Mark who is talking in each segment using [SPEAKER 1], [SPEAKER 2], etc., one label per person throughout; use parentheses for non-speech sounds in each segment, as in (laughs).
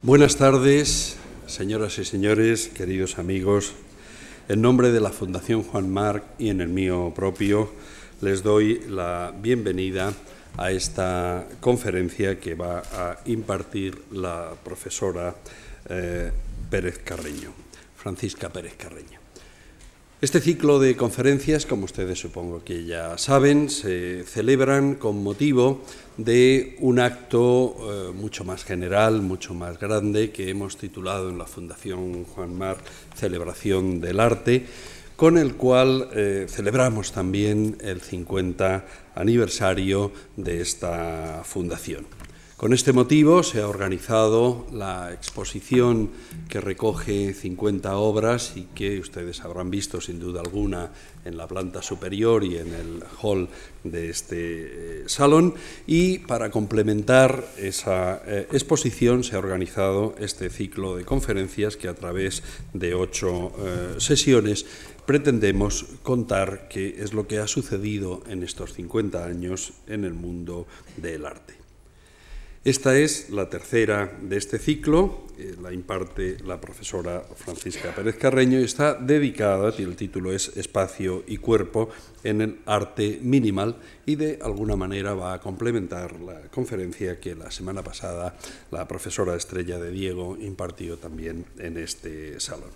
[SPEAKER 1] Buenas tardes, señoras y señores, queridos amigos. En nombre de la Fundación Juan Marc y en el mío propio, les doy la bienvenida a esta conferencia que va a impartir la profesora eh, Pérez Carreño, Francisca Pérez Carreño. Este ciclo de conferencias, como ustedes supongo que ya saben, se celebran con motivo de un acto eh, mucho más general, mucho más grande, que hemos titulado en la Fundación Juan Mar Celebración del Arte, con el cual eh, celebramos también el 50 aniversario de esta fundación. Con este motivo se ha organizado la exposición que recoge 50 obras y que ustedes habrán visto sin duda alguna en la planta superior y en el hall de este eh, salón. Y para complementar esa eh, exposición se ha organizado este ciclo de conferencias que a través de ocho eh, sesiones pretendemos contar qué es lo que ha sucedido en estos 50 años en el mundo del arte. Esta es la tercera de este ciclo, eh, la imparte la profesora Francisca Pérez Carreño y está dedicada, el título es Espacio y Cuerpo en el arte minimal y de alguna manera va a complementar la conferencia que la semana pasada la profesora Estrella de Diego impartió también en este salón.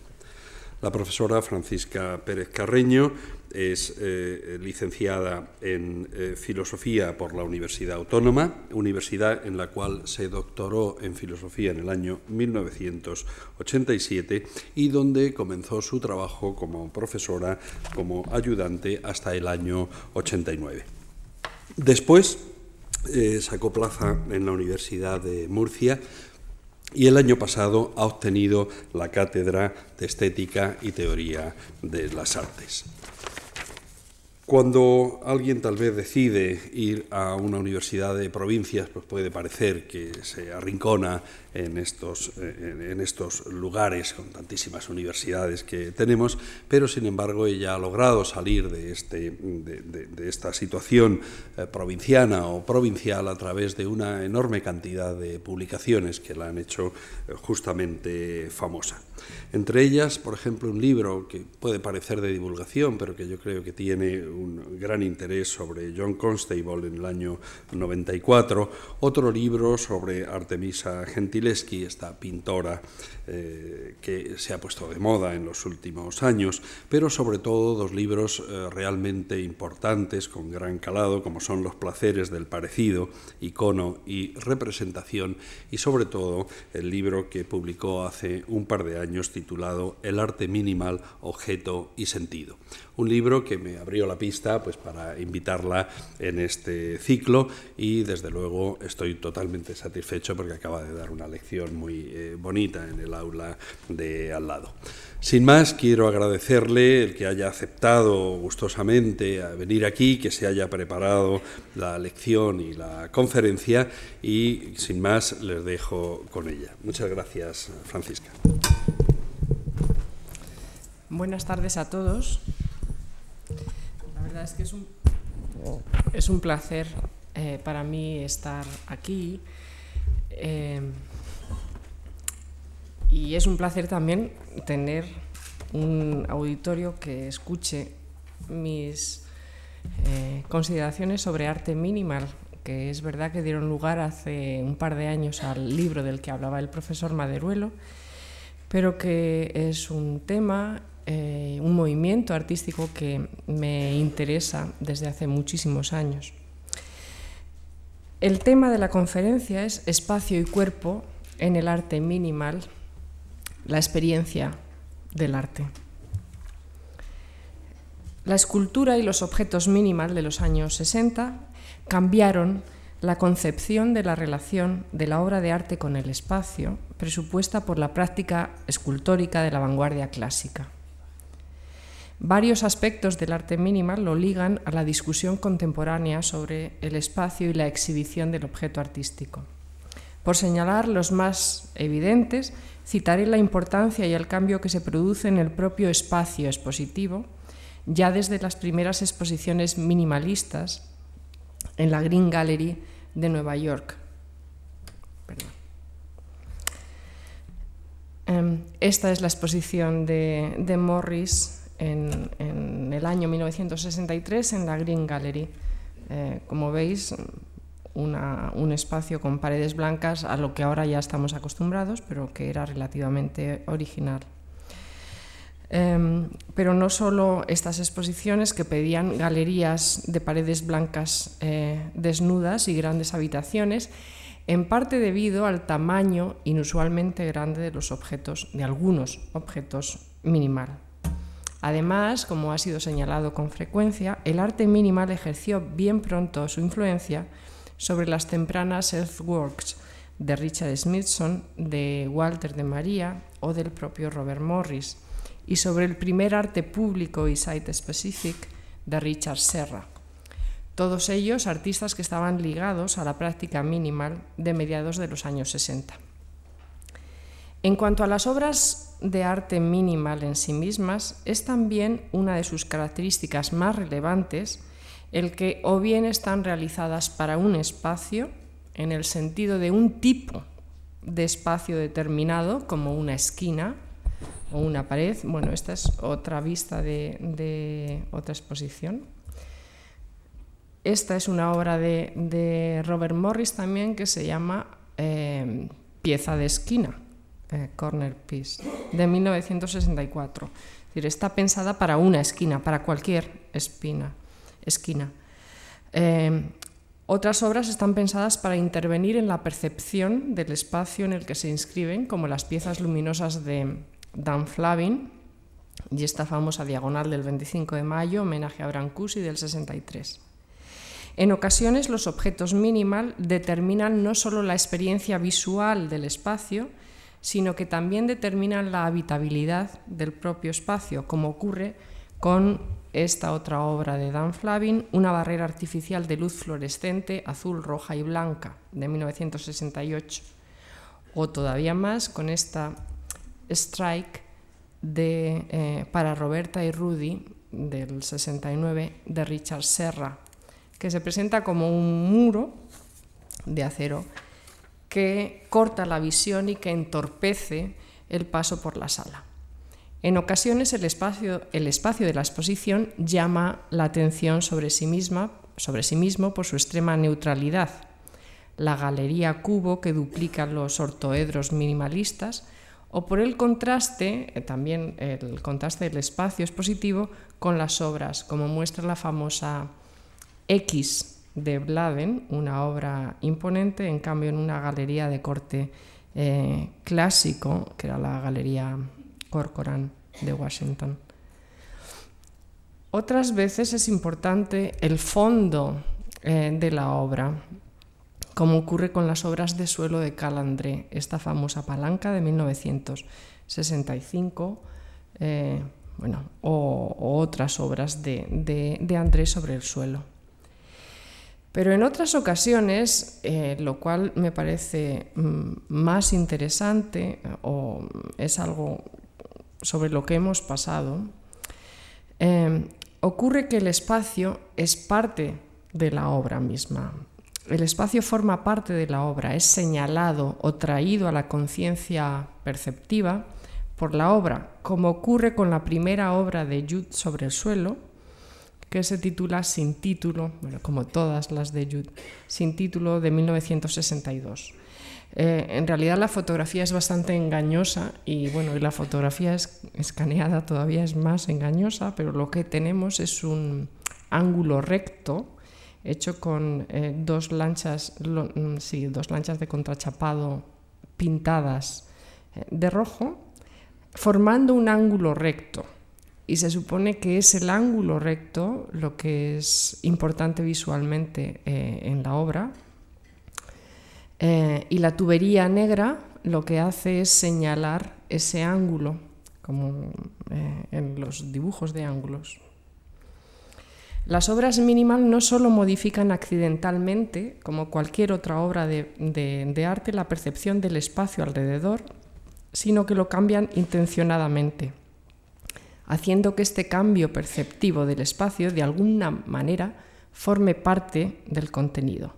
[SPEAKER 1] La profesora Francisca Pérez Carreño es eh, licenciada en eh, Filosofía por la Universidad Autónoma, universidad en la cual se doctoró en Filosofía en el año 1987 y donde comenzó su trabajo como profesora, como ayudante hasta el año 89. Después eh, sacó plaza en la Universidad de Murcia y el año pasado ha obtenido la cátedra de Estética y Teoría de las Artes. Cuando alguien tal vez decide ir a una universidad de provincias, pues puede parecer que se arrincona en estos, en estos lugares con tantísimas universidades que tenemos, pero sin embargo ella ha logrado salir de, este, de, esta situación eh, provinciana o provincial a través de una enorme cantidad de publicaciones que la han hecho eh, justamente famosa. Entre ellas, por ejemplo, un libro que puede parecer de divulgación, pero que yo creo que tiene un gran interés sobre John Constable en el año 94, otro libro sobre Artemisa Gentileschi, esta pintora eh, que se ha puesto de moda en los últimos años, pero sobre todo dos libros eh, realmente importantes, con gran calado, como son Los placeres del parecido, icono y representación, y sobre todo el libro que publicó hace un par de años titulado El arte minimal, objeto y sentido un libro que me abrió la pista pues, para invitarla en este ciclo y desde luego estoy totalmente satisfecho porque acaba de dar una lección muy eh, bonita en el aula de al lado. Sin más, quiero agradecerle el que haya aceptado gustosamente a venir aquí, que se haya preparado la lección y la conferencia y sin más les dejo con ella. Muchas gracias, Francisca.
[SPEAKER 2] Buenas tardes a todos verdad es que es un, placer eh, para mí estar aquí. Eh, y es un placer también tener un auditorio que escuche mis eh, consideraciones sobre arte minimal, que es verdad que dieron lugar hace un par de años al libro del que hablaba el profesor Maderuelo, pero que es un tema eh, un movimiento artístico que me interesa desde hace muchísimos años. El tema de la conferencia es Espacio y cuerpo en el arte minimal, la experiencia del arte. La escultura y los objetos minimal de los años 60 cambiaron la concepción de la relación de la obra de arte con el espacio, presupuesta por la práctica escultórica de la vanguardia clásica. Varios aspectos del arte minimal lo ligan a la discusión contemporánea sobre el espacio y la exhibición del objeto artístico. Por señalar los más evidentes, citaré la importancia y el cambio que se produce en el propio espacio expositivo, ya desde las primeras exposiciones minimalistas en la Green Gallery de Nueva York. esta es la exposición de, de Morris en, en, el año 1963 en la Green Gallery. Eh, como veis, un espacio con paredes blancas a lo que ahora ya estamos acostumbrados, pero que era relativamente original. Eh, pero no solo estas exposiciones que pedían galerías de paredes blancas eh, desnudas y grandes habitaciones, en parte debido al tamaño inusualmente grande de los objetos, de algunos objetos minimal. Además, como ha sido señalado con frecuencia, el arte minimal ejerció bien pronto su influencia sobre las tempranas earthworks de Richard Smithson, de Walter de María o del propio Robert Morris, y sobre el primer arte público y site-specific de Richard Serra. Todos ellos artistas que estaban ligados a la práctica minimal de mediados de los años 60. En cuanto a las obras de arte minimal en sí mismas, es también una de sus características más relevantes el que o bien están realizadas para un espacio, en el sentido de un tipo de espacio determinado, como una esquina o una pared. Bueno, esta es otra vista de, otra exposición. Esta es una obra de, de Robert Morris también que se llama eh, Pieza de esquina, eh, Corner Piece, de 1964. Es decir, está pensada para una esquina, para cualquier espina, esquina. Eh, otras obras están pensadas para intervenir en la percepción del espacio en el que se inscriben, como las piezas luminosas de Dan Flavin y esta famosa diagonal del 25 de mayo, homenaje a Brancusi del 63. En ocasiones los objetos minimal determinan no solo la experiencia visual del espacio, sino que también determinan la habitabilidad del propio espacio, como ocurre con esta otra obra de Dan Flavin, una barrera artificial de luz fluorescente azul, roja y blanca de 1968, o todavía más con esta Strike de, eh, para Roberta y Rudy del 69 de Richard Serra, que se presenta como un muro de acero que corta la visión y que entorpece el paso por la sala. En ocasiones el espacio, el espacio de la exposición llama la atención sobre sí, misma, sobre sí mismo por su extrema neutralidad. La galería cubo que duplica los ortoedros minimalistas o por el contraste, eh, también el contraste del espacio expositivo con las obras, como muestra la famosa X de Bladen, una obra imponente, en cambio en una galería de corte eh, clásico, que era la Galería Corcoran de Washington. Otras veces es importante el fondo eh, de la obra, como ocurre con las obras de suelo de Calandré, esta famosa palanca de 1965, eh, bueno, o, o, otras obras de, de, de André sobre el suelo. Pero en otras ocasiones, eh, lo cual me parece mm, más interesante o es algo sobre lo que hemos pasado, eh, ocurre que el espacio es parte de la obra misma. El espacio forma parte de la obra, es señalado o traído a la conciencia perceptiva por la obra, como ocurre con la primera obra de Jude sobre el suelo, que se titula Sin título, bueno, como todas las de Jude, Sin título de 1962. Eh, en realidad la fotografía es bastante engañosa y bueno, y la fotografía es, escaneada todavía es más engañosa, pero lo que tenemos es un ángulo recto hecho con eh, dos lanchas, mm, sí, dos lanchas de contrachapado pintadas eh, de rojo, formando un ángulo recto y se supone que es el ángulo recto lo que es importante visualmente eh, en la obra. Eh, y la tubería negra lo que hace es señalar ese ángulo, como eh, en los dibujos de ángulos. Las obras minimal no solo modifican accidentalmente, como cualquier otra obra de, arte, la percepción del espacio alrededor, sino que lo cambian intencionadamente haciendo que este cambio perceptivo del espacio de alguna manera forme parte del contenido.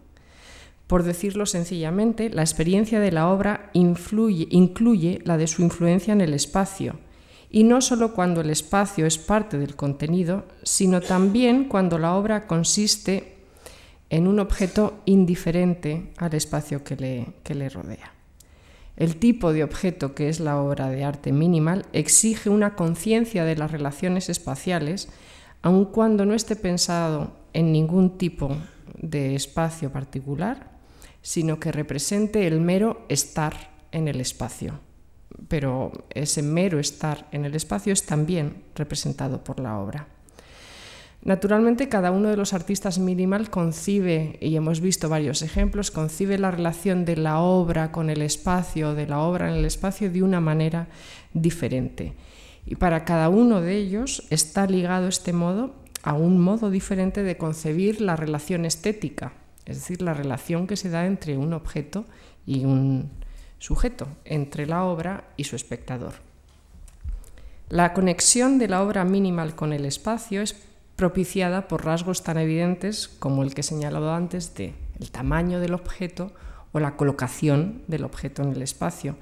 [SPEAKER 2] Por decirlo sencillamente, la experiencia de la obra incluye la de su influencia en el espacio, y no solo cuando el espacio es parte del contenido, sino también cuando la obra consiste en un objeto indiferente al espacio que le rodea. El tipo de objeto que es la obra de arte minimal exige una conciencia de las relaciones espaciales, aun cuando no esté pensado en ningún tipo de espacio particular, sino que represente el mero estar en el espacio. Pero ese mero estar en el espacio es también representado por la obra. Naturalmente, cada uno de los artistas minimal concibe, y hemos visto varios ejemplos, concibe la relación de la obra con el espacio, de la obra en el espacio, de una manera diferente. Y para cada uno de ellos está ligado este modo a un modo diferente de concebir la relación estética, es decir, la relación que se da entre un objeto y un sujeto, entre la obra y su espectador. La conexión de la obra minimal con el espacio es propiciada por rasgos tan evidentes como el que he señalado antes de el tamaño del objeto o la colocación del objeto en el espacio,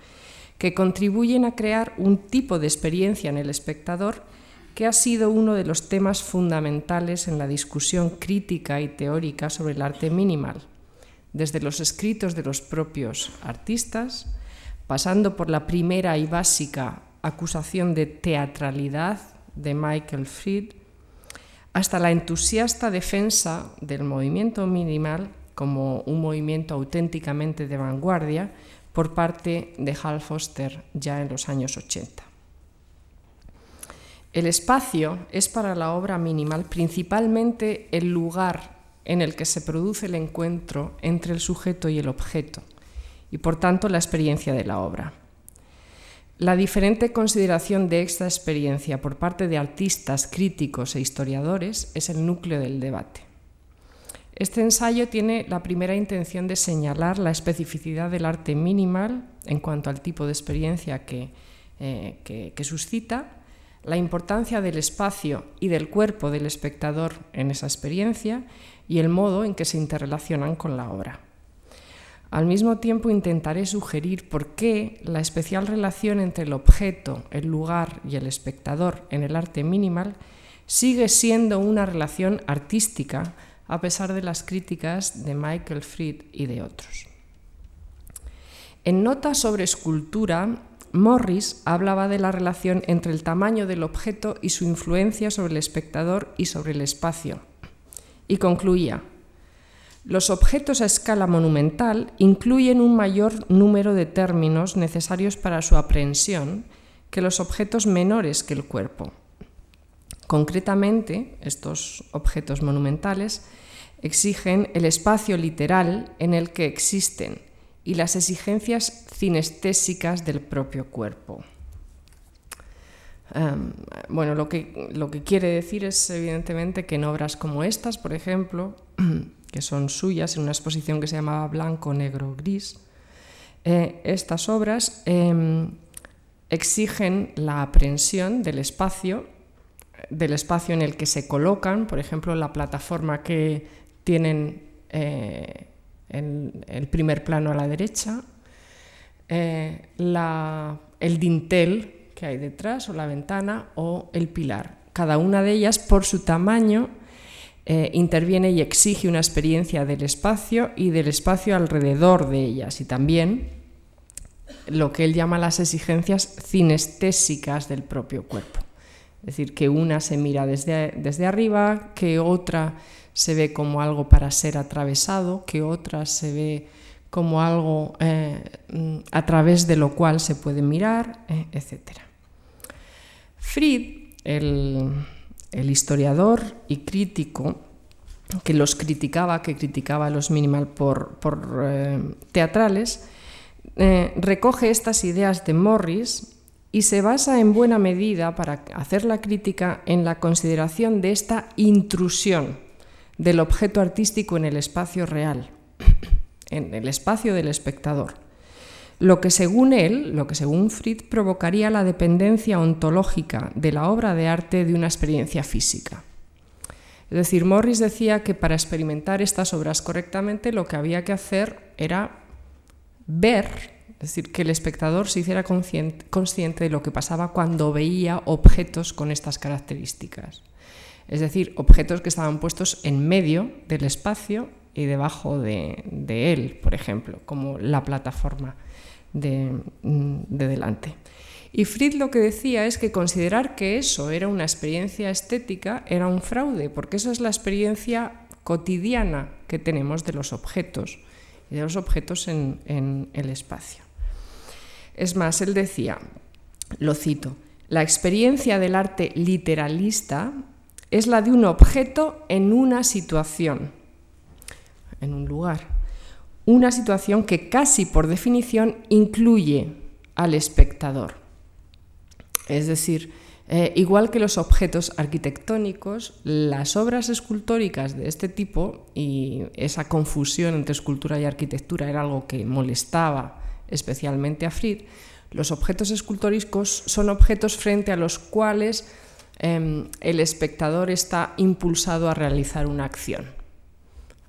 [SPEAKER 2] que contribuyen a crear un tipo de experiencia en el espectador que ha sido uno de los temas fundamentales en la discusión crítica y teórica sobre el arte minimal, desde los escritos de los propios artistas, pasando por la primera y básica acusación de teatralidad de Michael Fried, hasta la entusiasta defensa del movimiento minimal como un movimiento auténticamente de vanguardia por parte de Hal Foster ya en los años 80. El espacio es para la obra minimal principalmente el lugar en el que se produce el encuentro entre el sujeto y el objeto, y por tanto la experiencia de la obra. La diferente consideración de esta experiencia por parte de artistas, críticos e historiadores es el núcleo del debate. Este ensayo tiene la primera intención de señalar la especificidad del arte minimal en cuanto al tipo de experiencia que, eh, suscita, la importancia del espacio y del cuerpo del espectador en esa experiencia y el modo en que se interrelacionan con la obra. Al mismo tiempo intentaré sugerir por qué la especial relación entre el objeto, el lugar y el espectador en el arte minimal sigue siendo una relación artística a pesar de las críticas de Michael Fried y de otros. En Notas sobre escultura, Morris hablaba de la relación entre el tamaño del objeto y su influencia sobre el espectador y sobre el espacio, y concluía, los objetos a escala monumental incluyen un mayor número de términos necesarios para su aprehensión que los objetos menores que el cuerpo. Concretamente, estos objetos monumentales exigen el espacio literal en el que existen y las exigencias cinestésicas del propio cuerpo. Em, bueno, lo que, lo que quiere decir es evidentemente que en obras como estas, por ejemplo, (clears throat) que son suyas en una exposición que se llamaba Blanco, Negro, Gris. Eh, estas obras em, exigen la aprehensión del espacio, del espacio en el que se colocan, por ejemplo, la plataforma que tienen eh, en el primer plano a la derecha, eh, el dintel que hay detrás o la ventana o el pilar. Cada una de ellas, por su tamaño, eh, interviene y exige una experiencia del espacio y del espacio alrededor de ellas y también lo que él llama las exigencias cinestésicas del propio cuerpo. Es decir, que una se mira desde, desde arriba, que otra se ve como algo para ser atravesado, que otra se ve como algo eh, a través de lo cual se puede mirar, eh, etc. Fried, el el historiador y crítico que los criticaba, que criticaba a los minimal por, eh, teatrales, eh, recoge estas ideas de Morris y se basa en buena medida para hacer la crítica en la consideración de esta intrusión del objeto artístico en el espacio real, en el espacio del espectador lo que según él, lo que según Fried provocaría la dependencia ontológica de la obra de arte de una experiencia física. Es decir, Morris decía que para experimentar estas obras correctamente lo que había que hacer era ver, es decir, que el espectador se hiciera consciente, consciente de lo que pasaba cuando veía objetos con estas características. Es decir, objetos que estaban puestos en medio del espacio y debajo de, él, por ejemplo, como la plataforma de, de delante. Y Fried lo que decía es que considerar que eso era una experiencia estética era un fraude, porque esa es la experiencia cotidiana que tenemos de los objetos y de los objetos en, en el espacio. Es más, él decía, lo cito, la experiencia del arte literalista es la de un objeto en una situación, en un lugar. Una situación que casi por definición incluye al espectador. Es decir, eh, igual que los objetos arquitectónicos, las obras escultóricas de este tipo, y esa confusión entre escultura y arquitectura era algo que molestaba especialmente a Fried, los objetos escultóricos son objetos frente a los cuales em, el espectador está impulsado a realizar una acción,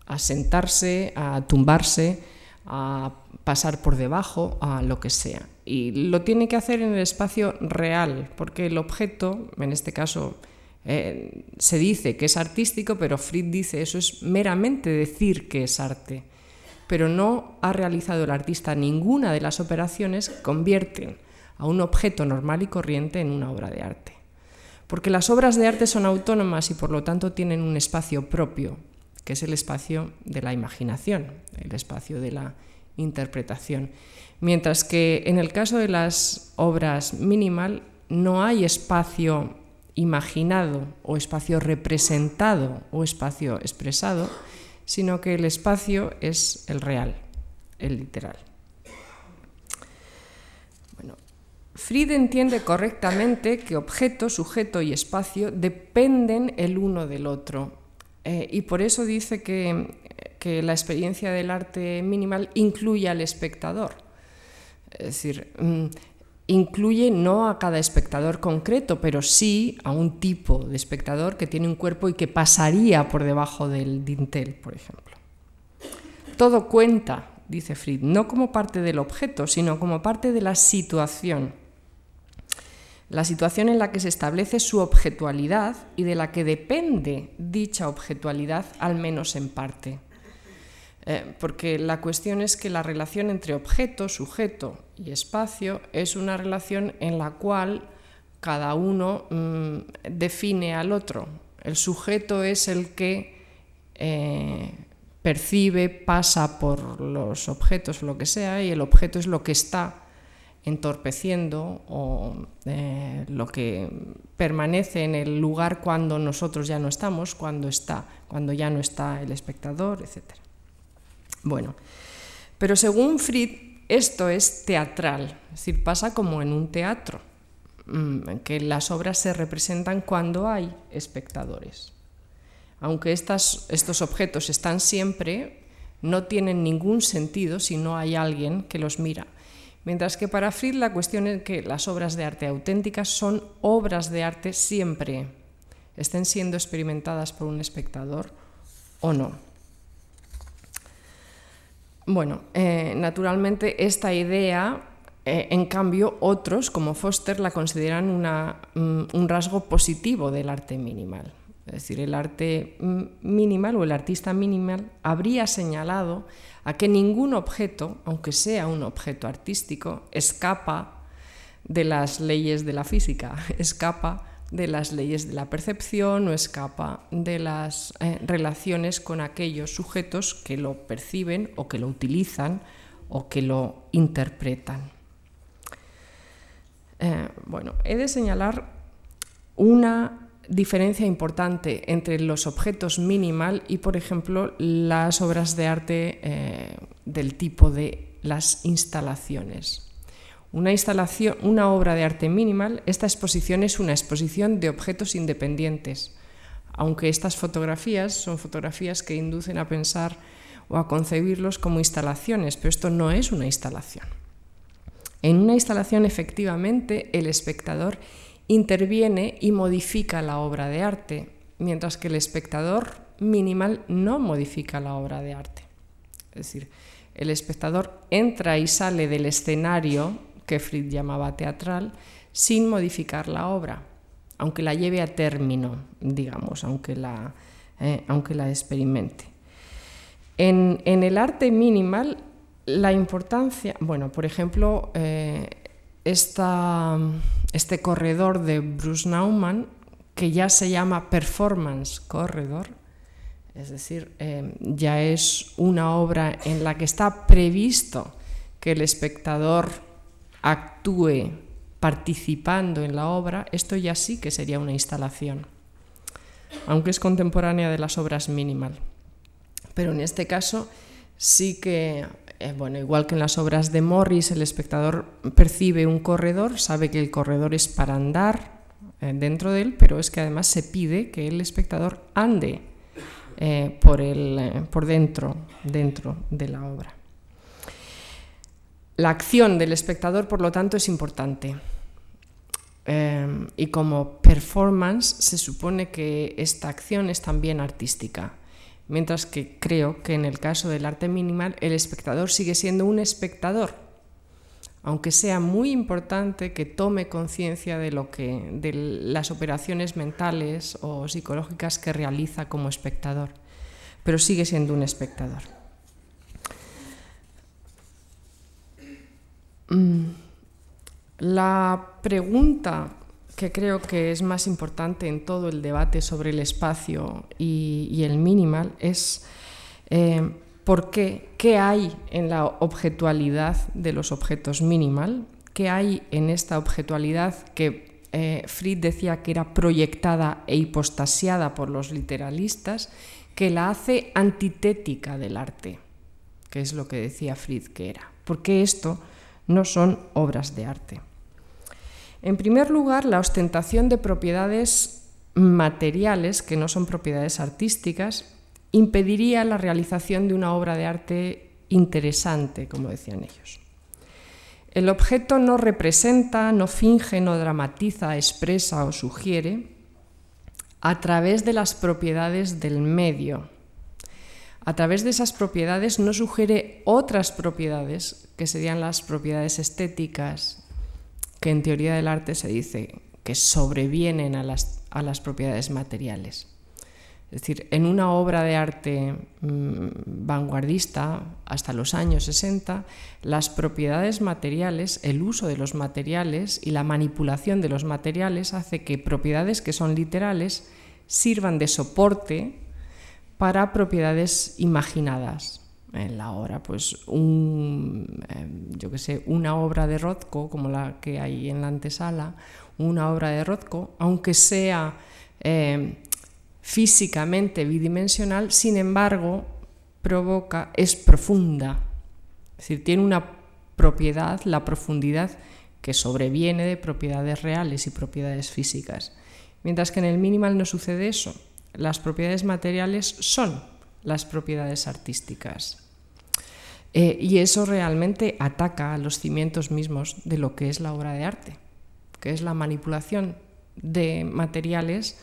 [SPEAKER 2] a sentarse, a tumbarse, a pasar por debajo, a lo que sea. Y lo tiene que hacer en el espacio real, porque el objeto, en este caso, eh, se dice que es artístico, pero Fried dice eso es meramente decir que es arte. Pero no ha realizado el artista ninguna de las operaciones que convierten a un objeto normal y corriente en una obra de arte. Porque las obras de arte son autónomas y por lo tanto tienen un espacio propio, que es el espacio de la imaginación, el espacio de la interpretación. Mientras que en el caso de las obras minimal no hay espacio imaginado o espacio representado o espacio expresado, sino que el espacio es el real, el literal. Bueno, Fried entiende correctamente que objeto, sujeto y espacio dependen el uno del otro eh, y por eso dice que que la experiencia del arte minimal incluye al espectador. Es decir, mm, incluye no a cada espectador concreto, pero sí a un tipo de espectador que tiene un cuerpo y que pasaría por debajo del dintel, por ejemplo. Todo cuenta, dice Fried, no como parte del objeto, sino como parte de la situación. La situación en la que se establece su objetualidad y de la que depende dicha objetualidad, al menos en parte. Eh, porque la cuestión es que la relación entre objeto, sujeto y espacio es una relación en la cual cada uno mm, define al otro. El sujeto es el que eh, percibe, pasa por los objetos lo que sea, y el objeto es lo que está entorpeciendo o eh, lo que permanece en el lugar cuando nosotros ya no estamos, cuando está, cuando ya no está el espectador, etcétera. Bueno, pero según Fried, esto es teatral, es decir, pasa como en un teatro, mm, que las obras se representan cuando hay espectadores. Aunque estos objetos están siempre, no tienen ningún sentido si no hay alguien que los mira. Mientras que para Fried la cuestión es que las obras de arte auténticas son obras de arte siempre, estén siendo experimentadas por un espectador o no. Bueno, eh, naturalmente esta idea, eh, en cambio, otros, como Foster, la consideran mm, un rasgo positivo del arte minimal. Es decir, el arte mm, minimal o el artista minimal habría señalado a que ningún objeto, aunque sea un objeto artístico, escapa de las leyes de la física, (laughs) escapa de las leyes de la percepción o escapa de las eh, relaciones con aquellos sujetos que lo perciben o que lo utilizan o que lo interpretan. Eh, bueno, he de señalar una diferencia importante entre los objetos minimal y, por ejemplo, las obras de arte eh, del tipo de las instalaciones una instalación, una obra de arte minimal, esta exposición es una exposición de objetos independientes, aunque estas fotografías son fotografías que inducen a pensar o a concebirlos como instalaciones, pero esto no es una instalación. En una instalación efectivamente el espectador interviene y modifica la obra de arte, mientras que el espectador minimal no modifica la obra de arte. Es decir, el espectador entra y sale del escenario que Fried llamaba teatral sin modificar la obra, aunque la lleve a término, digamos, aunque la, eh, aunque la experimente. En, el arte minimal, la importancia, bueno, por ejemplo, eh, este corredor de Bruce Nauman, que ya se llama Performance Corredor, es decir, eh, ya es una obra en la que está previsto que el espectador actúe participando en la obra, esto ya sí que sería una instalación, aunque es contemporánea de las obras minimal. Pero en este caso sí que, eh, bueno, igual que en las obras de Morris, el espectador percibe un corredor, sabe que el corredor es para andar eh, dentro de él, pero es que además se pide que el espectador ande eh, por, el, por dentro, dentro de la obra. La acción del espectador, por lo tanto, es importante. Y como performance se supone que esta acción es también artística, mientras que creo que en el caso del arte minimal el espectador sigue siendo un espectador, aunque sea muy importante que tome conciencia de lo que de las operaciones mentales o psicológicas que realiza como espectador, pero sigue siendo un espectador. Mm, la pregunta que creo que es más importante en todo el debate sobre el espacio y, el minimal es eh, por qué, qué hay en la objetualidad de los objetos minimal, qué hay en esta objetualidad que eh, Fried decía que era proyectada e hipostasiada por los literalistas, que la hace antitética del arte, que es lo que decía Fried que era. Porque esto no son obras de arte. En primer lugar, la ostentación de propiedades materiales, que no son propiedades artísticas, impediría la realización de una obra de arte interesante, como decían ellos. El objeto no representa, no finge, no dramatiza, expresa o sugiere a través de las propiedades del medio. A través de esas propiedades no sugiere otras propiedades, que serían las propiedades estéticas, que en teoría del arte se dice que sobrevienen a las, a las propiedades materiales. Es decir, en una obra de arte mm, vanguardista hasta los años 60, las propiedades materiales, el uso de los materiales y la manipulación de los materiales hace que propiedades que son literales sirvan de soporte para propiedades imaginadas. En la obra, pues em, yo que sé, una obra de Rothko, como la que hay en la antesala, una obra de Rothko, aunque sea em, físicamente bidimensional, sin embargo, provoca, es profunda. Es decir, tiene una propiedad, la profundidad, que sobreviene de propiedades reales y propiedades físicas. Mientras que en el minimal no sucede eso. Las propiedades materiales son las propiedades artísticas. Eh, y eso realmente ataca a los cimientos mismos de lo que es la obra de arte, que es la manipulación de materiales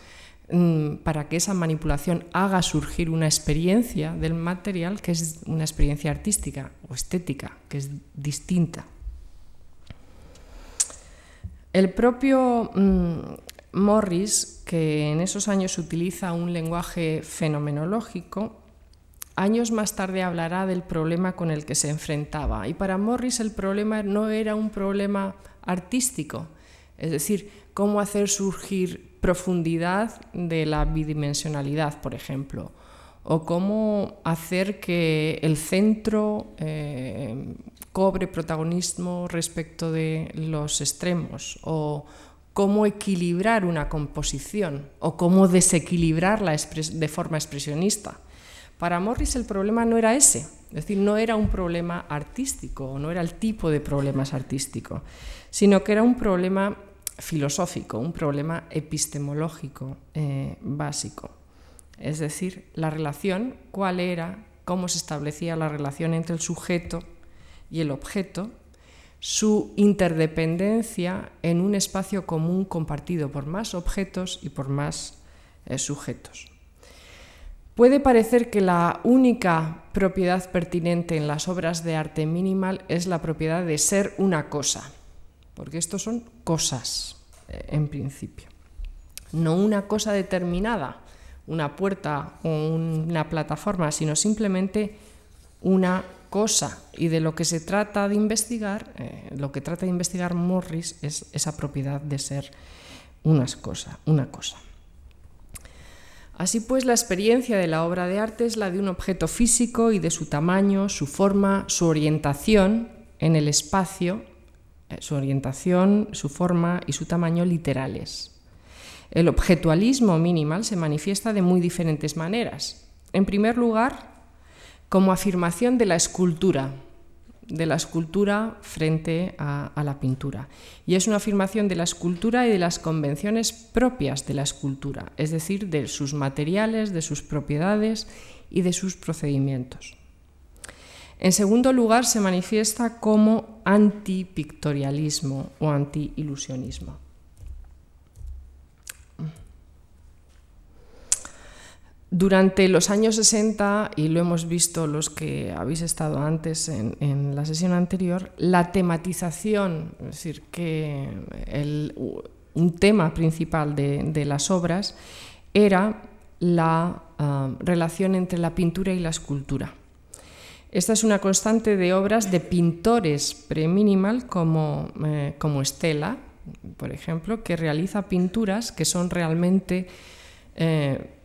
[SPEAKER 2] Mm, para que esa manipulación haga surgir una experiencia del material que es una experiencia artística o estética, que es distinta. El propio mm, Morris, que en esos años utiliza un lenguaje fenomenológico, años más tarde hablará del problema con el que se enfrentaba. Y para Morris el problema no era un problema artístico, es decir, cómo hacer surgir profundidad de la bidimensionalidad, por ejemplo, o cómo hacer que el centro eh, cobre protagonismo respecto de los extremos, o cómo equilibrar una composición, o cómo desequilibrarla de forma expresionista. Para Morris el problema no era ese, es decir, no era un problema artístico, no era el tipo de problemas artístico, sino que era un problema filosófico, un problema epistemológico eh, básico. Es decir, la relación, cuál era, cómo se establecía la relación entre el sujeto y el objeto, su interdependencia en un espacio común compartido por más objetos y por más eh, sujetos. Puede parecer que la única propiedad pertinente en las obras de arte minimal es la propiedad de ser una cosa, porque estos son cosas eh, en principio, no una cosa determinada, una puerta o una plataforma, sino simplemente una cosa. Y de lo que se trata de investigar, eh, lo que trata de investigar Morris es esa propiedad de ser unas cosa, una cosa. Así pues, la experiencia de la obra de arte es la de un objeto físico y de su tamaño, su forma, su orientación en el espacio, eh, su orientación, su forma y su tamaño literales. El objetualismo minimal se manifiesta de muy diferentes maneras. En primer lugar, como afirmación de la escultura, de la escultura frente a, la pintura. Y es una afirmación de la escultura y de las convenciones propias de la escultura, es decir, de sus materiales, de sus propiedades y de sus procedimientos. En segundo lugar, se manifiesta como antipictorialismo o anti-ilusionismo. Durante los años 60, y lo hemos visto los que habéis estado antes en, la sesión anterior, la tematización, es decir, que un tema principal de, las obras era la ah, relación entre la pintura y la escultura. Esta es una constante de obras de pintores preminimal como, eh, como Estela, por ejemplo, que realiza pinturas que son realmente eh,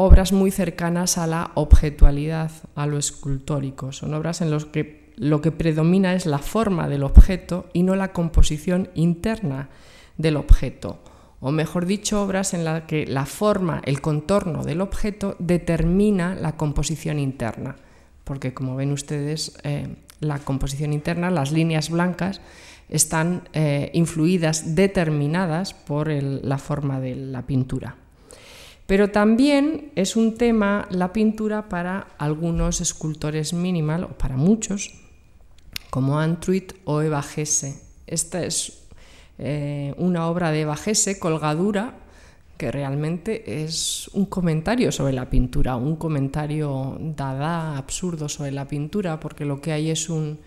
[SPEAKER 2] obras muy cercanas a la objetualidad, a lo escultórico. Son obras en las que lo que predomina es la forma del objeto y no la composición interna del objeto. O mejor dicho, obras en las que la forma, el contorno del objeto determina la composición interna. Porque como ven ustedes, eh, la composición interna, las líneas blancas, están eh, influidas, determinadas por la forma de la pintura. Pero también es un tema la pintura para algunos escultores minimal, o para muchos, como Antruit o Eva Gesse. Esta es eh, una obra de Eva Gesse, Colgadura, que realmente es un comentario sobre la pintura, un comentario dada, absurdo sobre la pintura, porque lo que hay es un,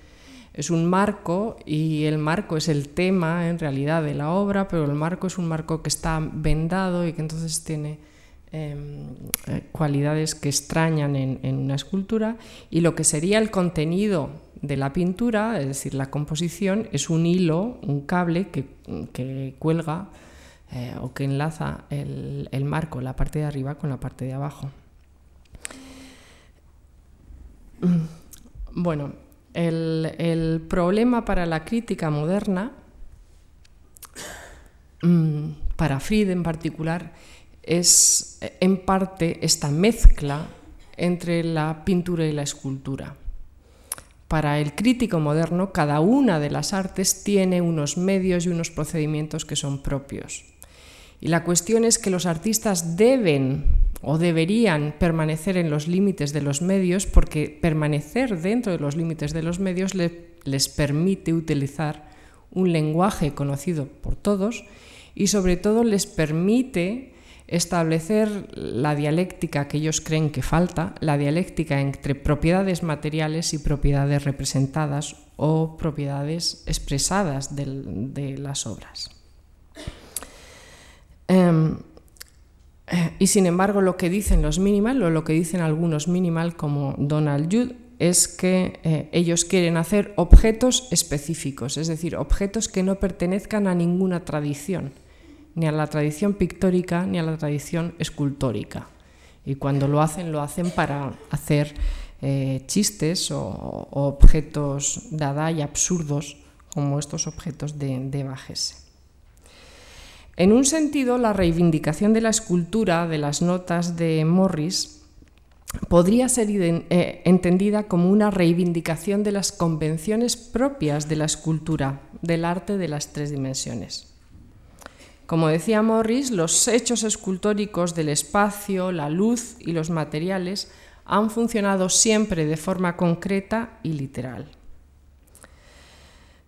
[SPEAKER 2] es un marco y el marco es el tema en realidad de la obra, pero el marco es un marco que está vendado y que entonces tiene eh, cualidades que extrañan en, una escultura y lo que sería el contenido de la pintura, es decir, la composición, es un hilo, un cable que, cuelga eh, o que enlaza el, marco, la parte de arriba con la parte de abajo. Bueno, el, el problema para la crítica moderna, mm, para Fried en particular, es en parte esta mezcla entre la pintura y la escultura. Para el crítico moderno, cada una de las artes tiene unos medios y unos procedimientos que son propios. Y la cuestión es que los artistas deben o deberían permanecer en los límites de los medios porque permanecer dentro de los límites de los medios les permite utilizar un lenguaje conocido por todos y sobre todo les permite establecer la dialéctica que ellos creen que falta, la dialéctica entre propiedades materiales y propiedades representadas o propiedades expresadas de, las obras. Em, y sin embargo, lo que dicen los minimal, o lo que dicen algunos minimal como Donald Judd, es que eh, ellos quieren hacer objetos específicos, es decir, objetos que no pertenezcan a ninguna tradición ni a la tradición pictórica ni a la tradición escultórica. Y cuando lo hacen, lo hacen para hacer eh, chistes o, objetos dada y absurdos como estos objetos de, de. En un sentido, la reivindicación de la escultura de las notas de Morris podría ser eh, entendida como una reivindicación de las convenciones propias de la escultura, del arte de las tres dimensiones. Como decía Morris, los hechos escultóricos del espacio, la luz y los materiales han funcionado siempre de forma concreta y literal.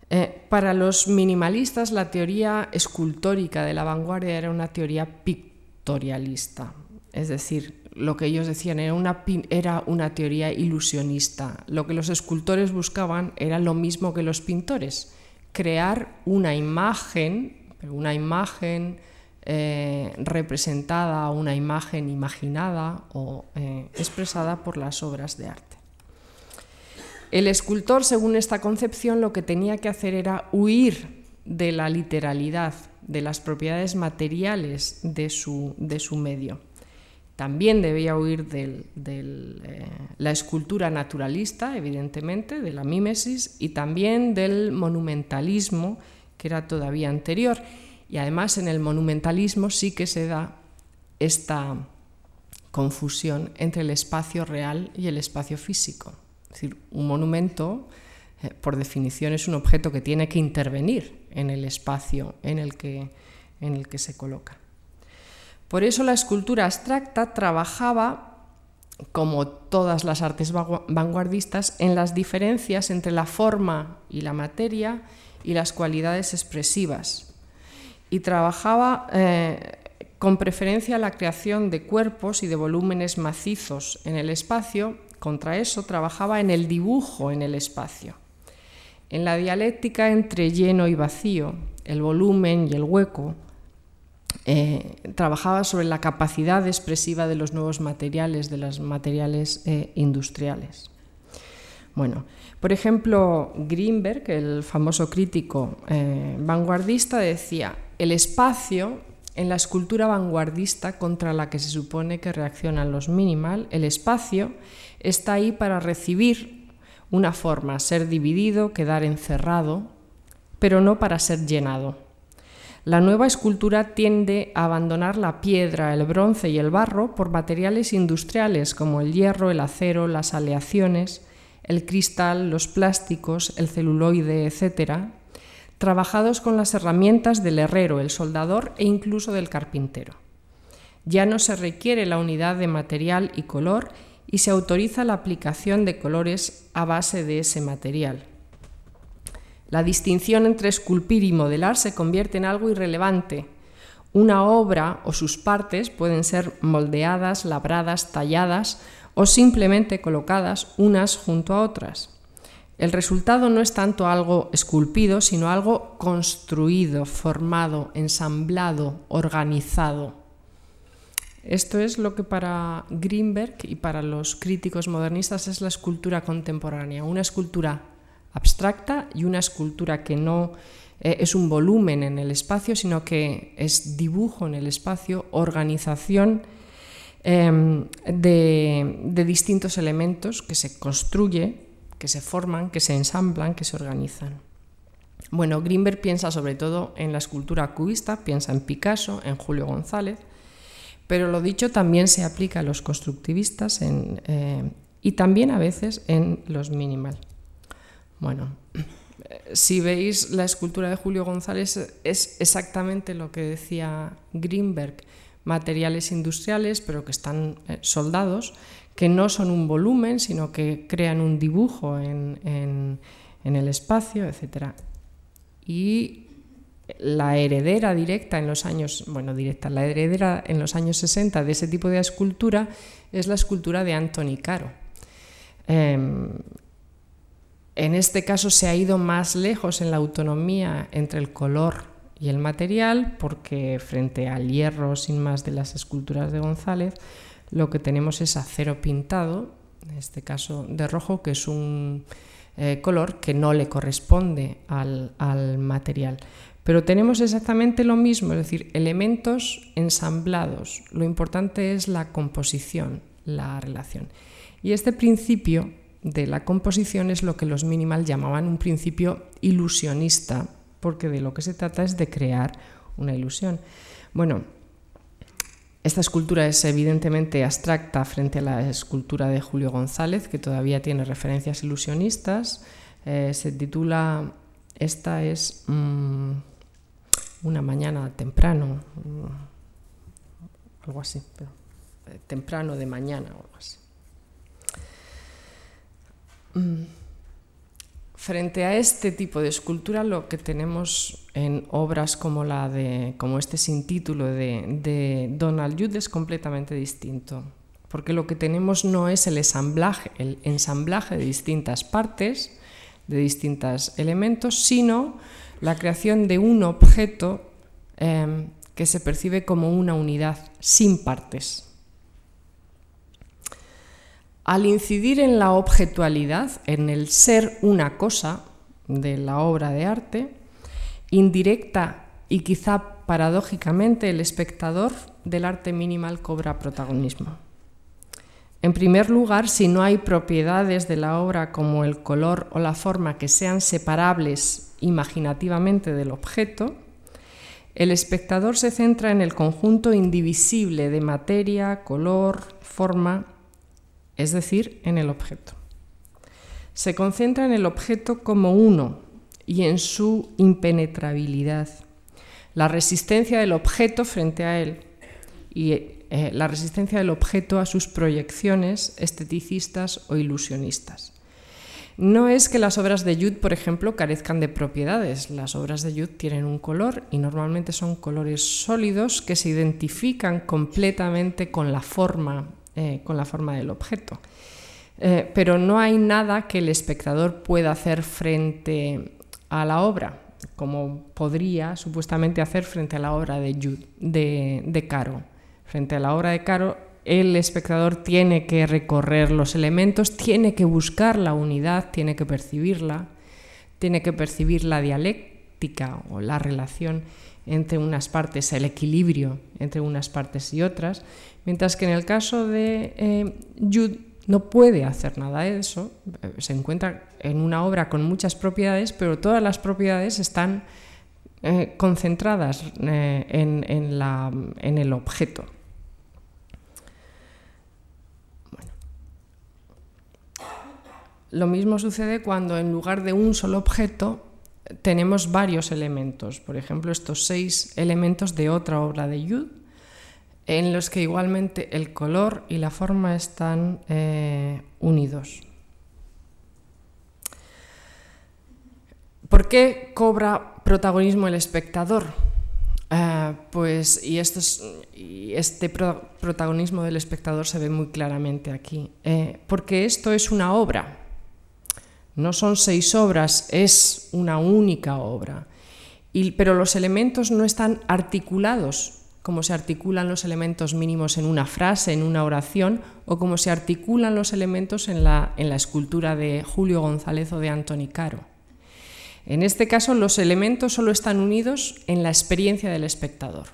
[SPEAKER 2] Eh, para los minimalistas, la teoría escultórica de la vanguardia era una teoría pictorialista, Es decir, lo que ellos decían era una, era una teoría ilusionista. Lo que los escultores buscaban era lo mismo que los pintores, crear una imagen, una imagen eh, representada, una imagen imaginada o eh, expresada por las obras de arte. El escultor, según esta concepción, lo que tenía que hacer era huir de la literalidad, de las propiedades materiales de su, de su medio también debía huir de eh, la escultura naturalista, evidentemente, de la mímesis, y también del monumentalismo, que era todavía anterior. Y además en el monumentalismo sí que se da esta confusión entre el espacio real y el espacio físico. Es decir, un monumento, eh, por definición, es un objeto que tiene que intervenir en el espacio en el que, en el que se coloca. Por eso la escultura abstracta trabajaba, como todas las artes vanguardistas, en las diferencias entre la forma y la materia y las cualidades expresivas. Y trabajaba eh, con preferencia la creación de cuerpos y de volúmenes macizos en el espacio. Contra eso trabajaba en el dibujo en el espacio. En la dialéctica entre lleno y vacío, el volumen y el hueco, eh, trabajaba sobre la capacidad expresiva de los nuevos materiales, de los materiales eh, industriales. Bueno, por ejemplo, Greenberg, el famoso crítico eh, vanguardista, decía, el espacio en la escultura vanguardista contra la que se supone que reaccionan los minimal, el espacio está ahí para recibir una forma, ser dividido, quedar encerrado, pero no para ser llenado. La nueva escultura tiende a abandonar la piedra, el bronce y el barro por materiales industriales como el hierro, el acero, las aleaciones, el cristal, los plásticos, el celuloide, etc., trabajados con las herramientas del herrero, el soldador e incluso del carpintero. Ya no se requiere la unidad de material y color y se autoriza la aplicación de colores a base de ese material. La distinción entre esculpir y modelar se convierte en algo irrelevante. Una obra o sus partes pueden ser moldeadas, labradas, talladas o simplemente colocadas unas junto a otras. El resultado no es tanto algo esculpido, sino algo construido, formado, ensamblado, organizado. Esto es lo que para Greenberg y para los críticos modernistas es la escultura contemporánea, una escultura abstracta y una escultura que no eh, es un volumen en el espacio, sino que es dibujo en el espacio, organización em, de, distintos elementos que se construye, que se forman, que se ensamblan, que se organizan. Bueno, Greenberg piensa sobre todo en la escultura cubista, piensa en Picasso, en Julio González, pero lo dicho también se aplica a los constructivistas eh, y también a veces en los minimal. Bueno, si veis la escultura de Julio González es exactamente lo que decía Greenberg, materiales industriales pero que están eh, soldados, que no son un volumen, sino que crean un dibujo en, el espacio, etc. Y la heredera directa en los años, bueno, directa, la heredera en los años 60 de ese tipo de escultura es la escultura de Anthony Caro. Em, en este caso se ha ido más lejos en la autonomía entre el color y el material, porque frente al hierro sin más de las esculturas de González, lo que tenemos es acero pintado, en este caso de rojo, que es un eh, color que no le corresponde al, al material. Pero tenemos exactamente lo mismo, es decir, elementos ensamblados. Lo importante es la composición, la relación. Y este principio de la composición es lo que los minimal llamaban un principio ilusionista, porque de lo que se trata es de crear una ilusión. Bueno, esta escultura es evidentemente abstracta frente a la escultura de Julio González, que todavía tiene referencias ilusionistas. Eh, se titula, esta es mm, una mañana temprano, mm, algo así, eh, temprano de mañana o algo así. Mm. Frente a este tipo de escultura lo que tenemos en obras como la de como este sin título de, Donald Judd es completamente distinto porque lo que tenemos no es el ensamblaje, el ensamblaje de distintas partes de distintos elementos sino la creación de un objeto em, que se percibe como una unidad sin partes al incidir en la objetualidad, en el ser una cosa de la obra de arte, indirecta y quizá paradójicamente el espectador del arte minimal cobra protagonismo. En primer lugar, si no hay propiedades de la obra como el color o la forma que sean separables imaginativamente del objeto, el espectador se centra en el conjunto indivisible de materia, color, forma es decir, en el objeto. Se concentra en el objeto como uno y en su impenetrabilidad, la resistencia del objeto frente a él y eh, la resistencia del objeto a sus proyecciones esteticistas o ilusionistas. No es que las obras de Jude, por ejemplo, carezcan de propiedades. Las obras de Jude tienen un color y normalmente son colores sólidos que se identifican completamente con la forma eh, con la forma del objeto. Eh, pero no hay nada que el espectador pueda hacer frente a la obra, como podría supuestamente hacer frente a la obra de, de, de Caro. Frente a la obra de Caro, el espectador tiene que recorrer los elementos, tiene que buscar la unidad, tiene que percibirla, tiene que percibir la dialéctica o la relación entre unas partes, el equilibrio entre unas partes y otras, Mientras que en el caso de eh, Jude no puede hacer nada de eso, eh, se encuentra en una obra con muchas propiedades, pero todas las propiedades están eh, concentradas en, el objeto. Lo mismo sucede cuando en lugar de un solo objeto tenemos varios elementos, por ejemplo estos seis elementos de otra obra de Jude en los que igualmente el color y la forma están eh, unidos. ¿Por qué cobra protagonismo el espectador? Eh, pues, y, este protagonismo del espectador se ve muy claramente aquí, eh, porque esto es una obra, no son seis obras, es una única obra, pero los elementos no están articulados cómo se articulan los elementos mínimos en una frase, en una oración, o cómo se articulan los elementos en la, en la escultura de Julio González o de Antoni Caro. En este caso, los elementos solo están unidos en la experiencia del espectador.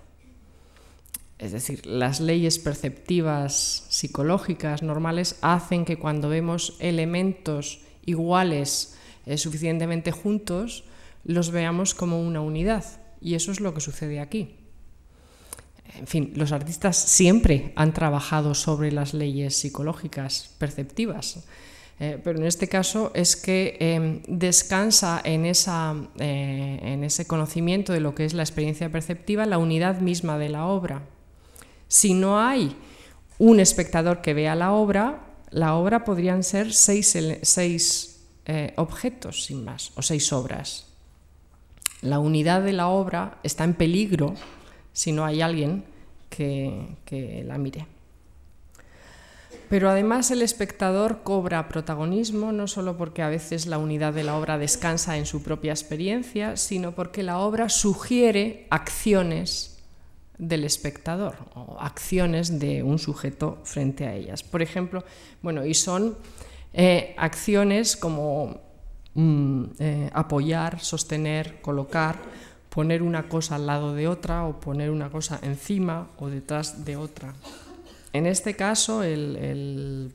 [SPEAKER 2] Es decir, las leyes perceptivas psicológicas normales hacen que cuando vemos elementos iguales eh, suficientemente juntos, los veamos como una unidad. Y eso es lo que sucede aquí en fin, los artistas siempre han trabajado sobre las leyes psicológicas perceptivas. Eh, pero en este caso es que em, descansa en, esa, eh, en ese conocimiento de lo que es la experiencia perceptiva la unidad misma de la obra. Si no hay un espectador que vea la obra, la obra podrían ser seis, seis eh, objetos, sin más, o seis obras. La unidad de la obra está en peligro si no hay alguien que, la mire. Pero además el espectador cobra protagonismo no solo porque a veces la unidad de la obra descansa en su propia experiencia, sino porque la obra sugiere acciones del espectador o acciones de un sujeto frente a ellas. Por ejemplo, bueno, y son eh, acciones como mm, eh, apoyar, sostener, colocar poner una cosa al lado de otra o poner una cosa encima o detrás de otra. En este caso, el, el,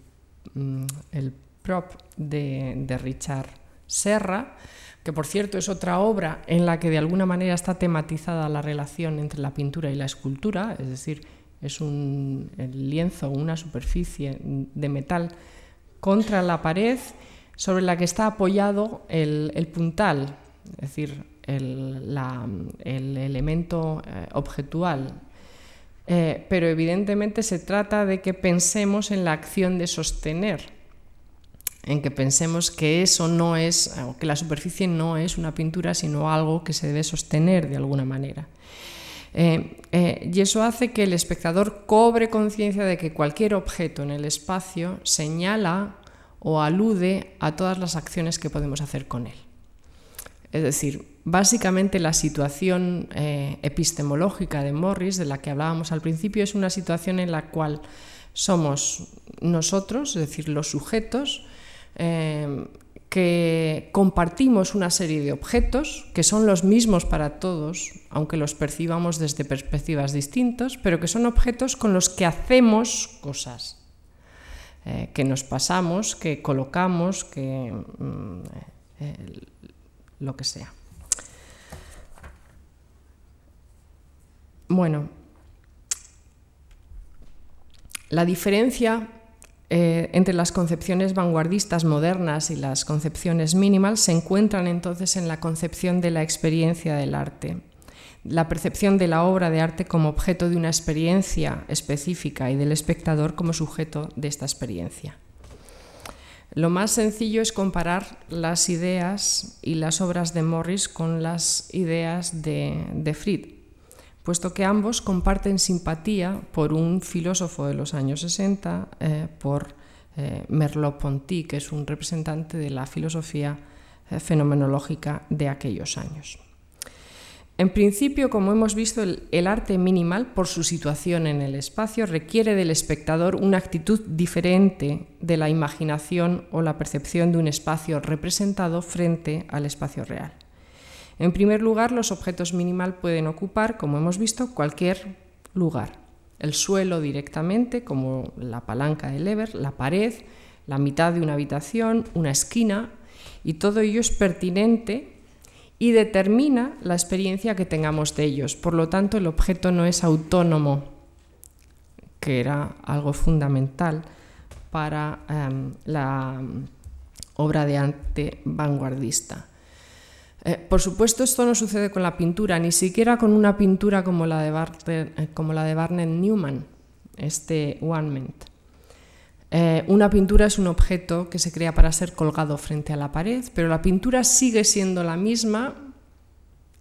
[SPEAKER 2] mm, prop de, Richard Serra, que por cierto es otra obra en la que de alguna manera está tematizada la relación entre la pintura y la escultura, es decir, es un lienzo, una superficie de metal contra la pared sobre la que está apoyado el, puntal, es decir, el, elemento eh, objetual. Eh, pero evidentemente se trata de que pensemos en la acción de sostener. En que pensemos que eso no es, que la superficie no es una pintura, sino algo que se debe sostener de alguna manera. Eh, eh, y eso hace que el espectador cobre conciencia de que cualquier objeto en el espacio señala o alude a todas las acciones que podemos hacer con él. Es decir, básicamente la situación eh, epistemológica de Morris, de la que hablábamos al principio, es una situación en la cual somos nosotros, es decir, los sujetos, eh, que compartimos una serie de objetos que son los mismos para todos, aunque los percibamos desde perspectivas distintas, pero que son objetos con los que hacemos cosas, eh, que nos pasamos, que colocamos, que mm, eh, lo que sea. Bueno, la diferencia eh, entre las concepciones vanguardistas modernas y las concepciones minimal se encuentran entonces en la concepción de la experiencia del arte, la percepción de la obra de arte como objeto de una experiencia específica y del espectador como sujeto de esta experiencia. Lo más sencillo es comparar las ideas y las obras de Morris con las ideas de, de Fried, puesto que ambos comparten simpatía por un filósofo de los años 60, eh, por eh, Merleau-Ponty, que es un representante de la filosofía eh, fenomenológica de aquellos años. En principio, como hemos visto, el, arte minimal, por su situación en el espacio, requiere del espectador una actitud diferente de la imaginación o la percepción de un espacio representado frente al espacio real. En primer lugar, los objetos minimal pueden ocupar, como hemos visto, cualquier lugar. El suelo directamente, como la palanca de lever, la pared, la mitad de una habitación, una esquina, y todo ello es pertinente y determina la experiencia que tengamos de ellos. Por lo tanto, el objeto no es autónomo, que era algo fundamental para em, la obra de arte vanguardista. Eh, por supuesto, esto no sucede con la pintura, ni siquiera con una pintura como la de, eh, Barnett Newman, este One eh, una pintura es un objeto que se crea para ser colgado frente a la pared, pero la pintura sigue siendo la misma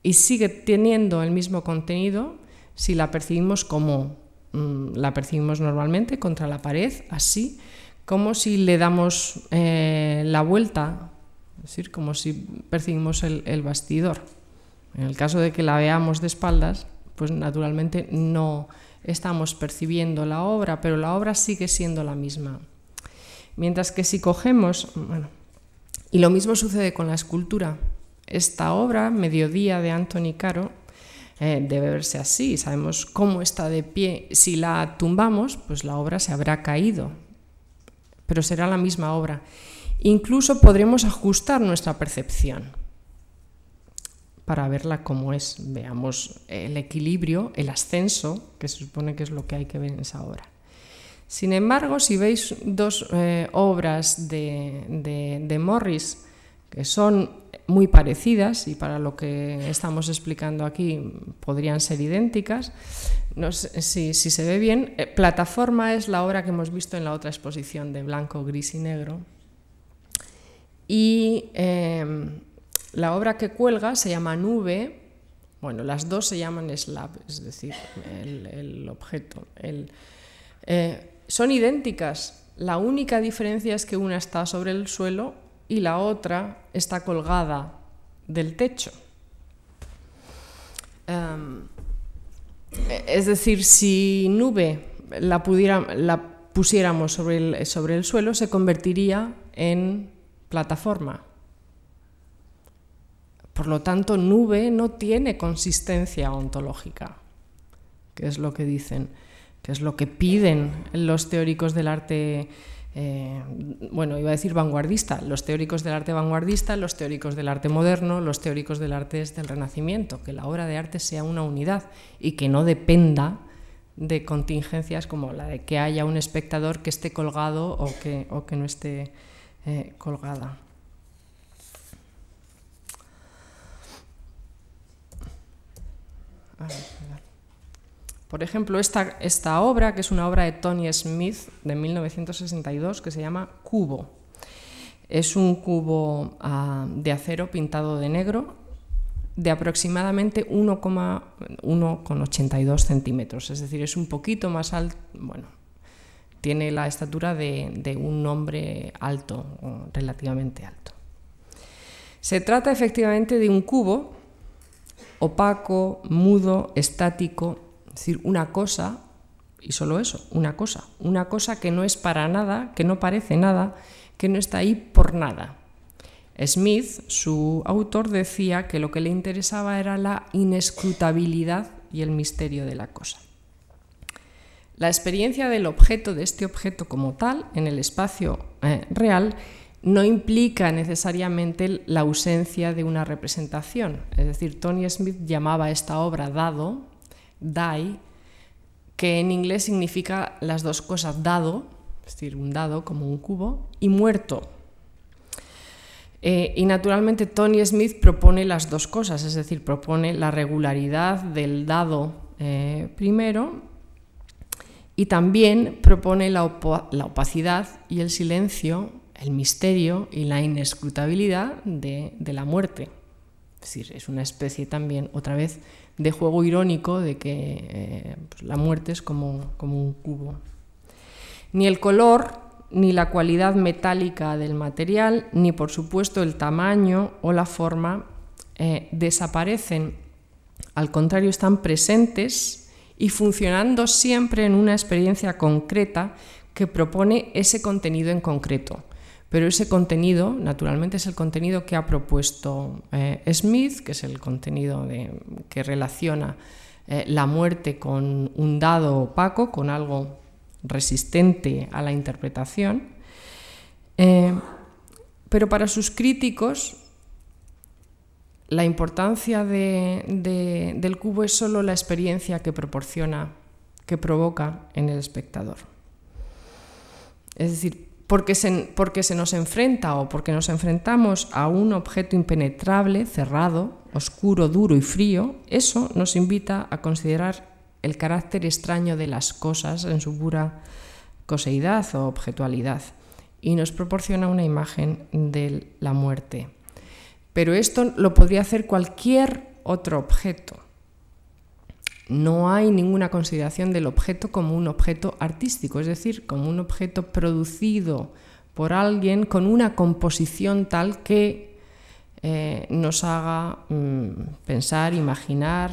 [SPEAKER 2] y sigue teniendo el mismo contenido si la percibimos como mm, la percibimos normalmente contra la pared, así como si le damos la vuelta es decir, como si percibimos el, bastidor. En el caso de que la veamos de espaldas, pues naturalmente no estamos percibiendo la obra, pero la obra sigue siendo la misma. Mientras que si cogemos, bueno, y lo mismo sucede con la escultura, esta obra, Mediodía de Anthony Caro, eh, debe verse así, sabemos cómo está de pie. Si la tumbamos, pues la obra se habrá caído, pero será la misma obra. Incluso podremos ajustar nuestra percepción para verla como es. Veamos el equilibrio, el ascenso, que se supone que es lo que hay que ver en esa obra. Sin embargo, si veis dos eh, obras de, Morris que son muy parecidas y para lo que estamos explicando aquí podrían ser idénticas, no sé si, si, se ve bien, eh, Plataforma es la obra que hemos visto en la otra exposición de blanco, gris y negro, y em, la obra que cuelga se llama Nube, bueno, las dos se llaman slab, es decir, el, objeto. Eh, son idénticas, la única diferencia es que una está sobre el suelo y la otra está colgada del techo. Em, es decir, si nube la, la pusiéramos sobre el, sobre el suelo, se convertiría en plataforma. Por lo tanto, nube no tiene consistencia ontológica, que es lo que dicen, que es lo que piden los teóricos del arte, eh, bueno, iba a decir vanguardista, los teóricos del arte vanguardista, los teóricos del arte moderno, los teóricos del arte del Renacimiento, que la obra de arte sea una unidad y que no dependa de contingencias como la de que haya un espectador que esté colgado o que, o que no esté eh, colgada. Por ejemplo, esta, esta, obra, que es una obra de Tony Smith de 1962, que se llama Cubo. Es un cubo ah, de acero pintado de negro de aproximadamente 1,82 centímetros, es decir, es un poquito más alto, bueno, tiene la estatura de, un hombre alto, relativamente alto. Se trata efectivamente de un cubo opaco, mudo, estático, es decir, una cosa, y solo eso, una cosa, una cosa que no es para nada, que no parece nada, que no está ahí por nada. Smith, su autor, decía que lo que le interesaba era la inescrutabilidad y el misterio de la cosa. La experiencia del objeto, de este objeto como tal, en el espacio eh, real, no implica necesariamente la ausencia de una representación. Es decir, Tony Smith llamaba esta obra dado, die, que en inglés significa las dos cosas, dado, es decir, un dado como un cubo, y muerto. Eh, y naturalmente Tony Smith propone las dos cosas, es decir, propone la regularidad del dado eh, primero y también propone la, opacidad y el silencio, el misterio y la inescrutabilidad de, la muerte. Es decir, es una especie también, otra vez, de juego irónico de que eh, pues la muerte es como, un cubo. Ni el color ni la cualidad metálica del material, ni por supuesto el tamaño o la forma eh, desaparecen. Al contrario, están presentes y funcionando siempre en una experiencia concreta que propone ese contenido en concreto. Pero ese contenido, naturalmente, es el contenido que ha propuesto eh, Smith, que es el contenido que relaciona eh, la muerte con un dado opaco, con algo resistente a la interpretación, eh, pero para sus críticos la importancia del cubo es solo la experiencia que proporciona, que provoca en el espectador. Es decir, porque se, porque se nos enfrenta o porque nos enfrentamos a un objeto impenetrable, cerrado, oscuro, duro y frío, eso nos invita a considerar el carácter extraño de las cosas en su pura coseidad o objetualidad y nos proporciona una imagen de la muerte. Pero esto lo podría hacer cualquier otro objeto. No hay ninguna consideración del objeto como un objeto artístico, es decir, como un objeto producido por alguien con una composición tal que eh, nos haga mm, pensar, imaginar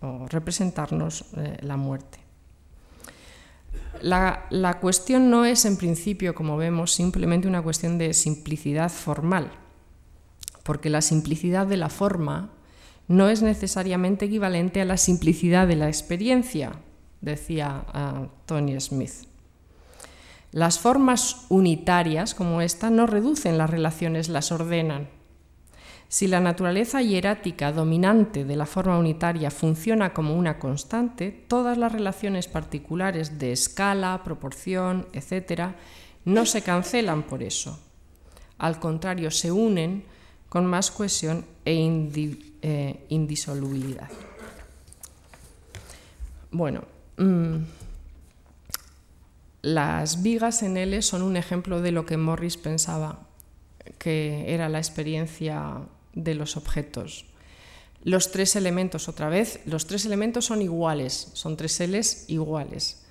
[SPEAKER 2] o representarnos eh, la muerte. La, la, cuestión no es en principio, como vemos, simplemente una cuestión de simplicidad formal, porque la simplicidad de la forma no es necesariamente equivalente a la simplicidad de la experiencia, decía uh, Tony Smith. Las formas unitarias como esta no reducen las relaciones, las ordenan. Si la naturaleza hierática dominante de la forma unitaria funciona como una constante, todas las relaciones particulares de escala, proporción, etc., no se cancelan por eso. Al contrario, se unen con más cohesión e eh, indisolubilidad. Bueno, mm, las vigas en L son un ejemplo de lo que Morris pensaba que era la experiencia de los objetos. Los tres elementos, otra vez, los tres elementos son iguales, son tres L's iguales.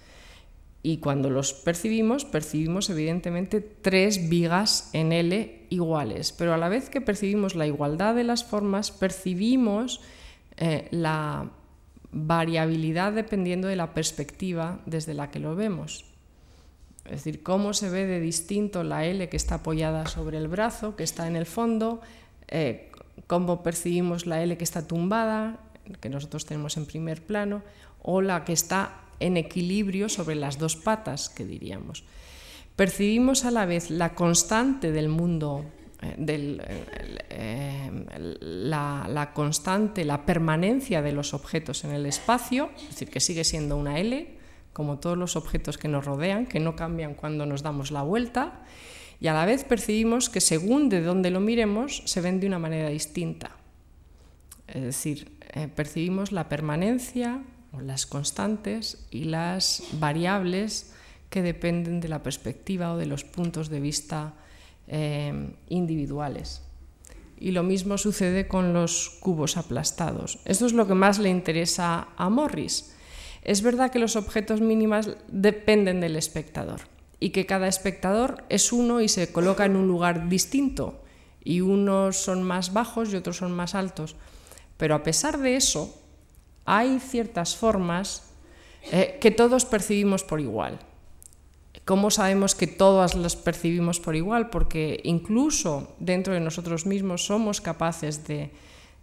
[SPEAKER 2] Y cuando los percibimos, percibimos evidentemente tres vigas en L iguales, pero a la vez que percibimos la igualdad de las formas, percibimos eh, la variabilidad dependiendo de la perspectiva desde la que lo vemos. Es decir, cómo se ve de distinto la L que está apoyada sobre el brazo, que está en el fondo, eh, cómo percibimos la L que está tumbada, que nosotros tenemos en primer plano, o la que está en equilibrio sobre las dos patas, que diríamos. Percibimos a la vez la constante del mundo, eh, eh, la, la, constante, la permanencia de los objetos en el espacio, es decir, que sigue siendo una L, como todos los objetos que nos rodean, que no cambian cuando nos damos la vuelta, y a la vez percibimos que según de dónde lo miremos, se ven de una manera distinta. Es decir, eh, percibimos la permanencia, las constantes y las variables que dependen de la perspectiva o de los puntos de vista eh, individuales. Y lo mismo sucede con los cubos aplastados. Esto es lo que más le interesa a Morris. Es verdad que los objetos mínimos dependen del espectador y que cada espectador es uno y se coloca en un lugar distinto y unos son más bajos y otros son más altos. Pero a pesar de eso, hay ciertas formas eh, que todos percibimos por igual. ¿Cómo sabemos que todas las percibimos por igual? Porque incluso dentro de nosotros mismos somos capaces de,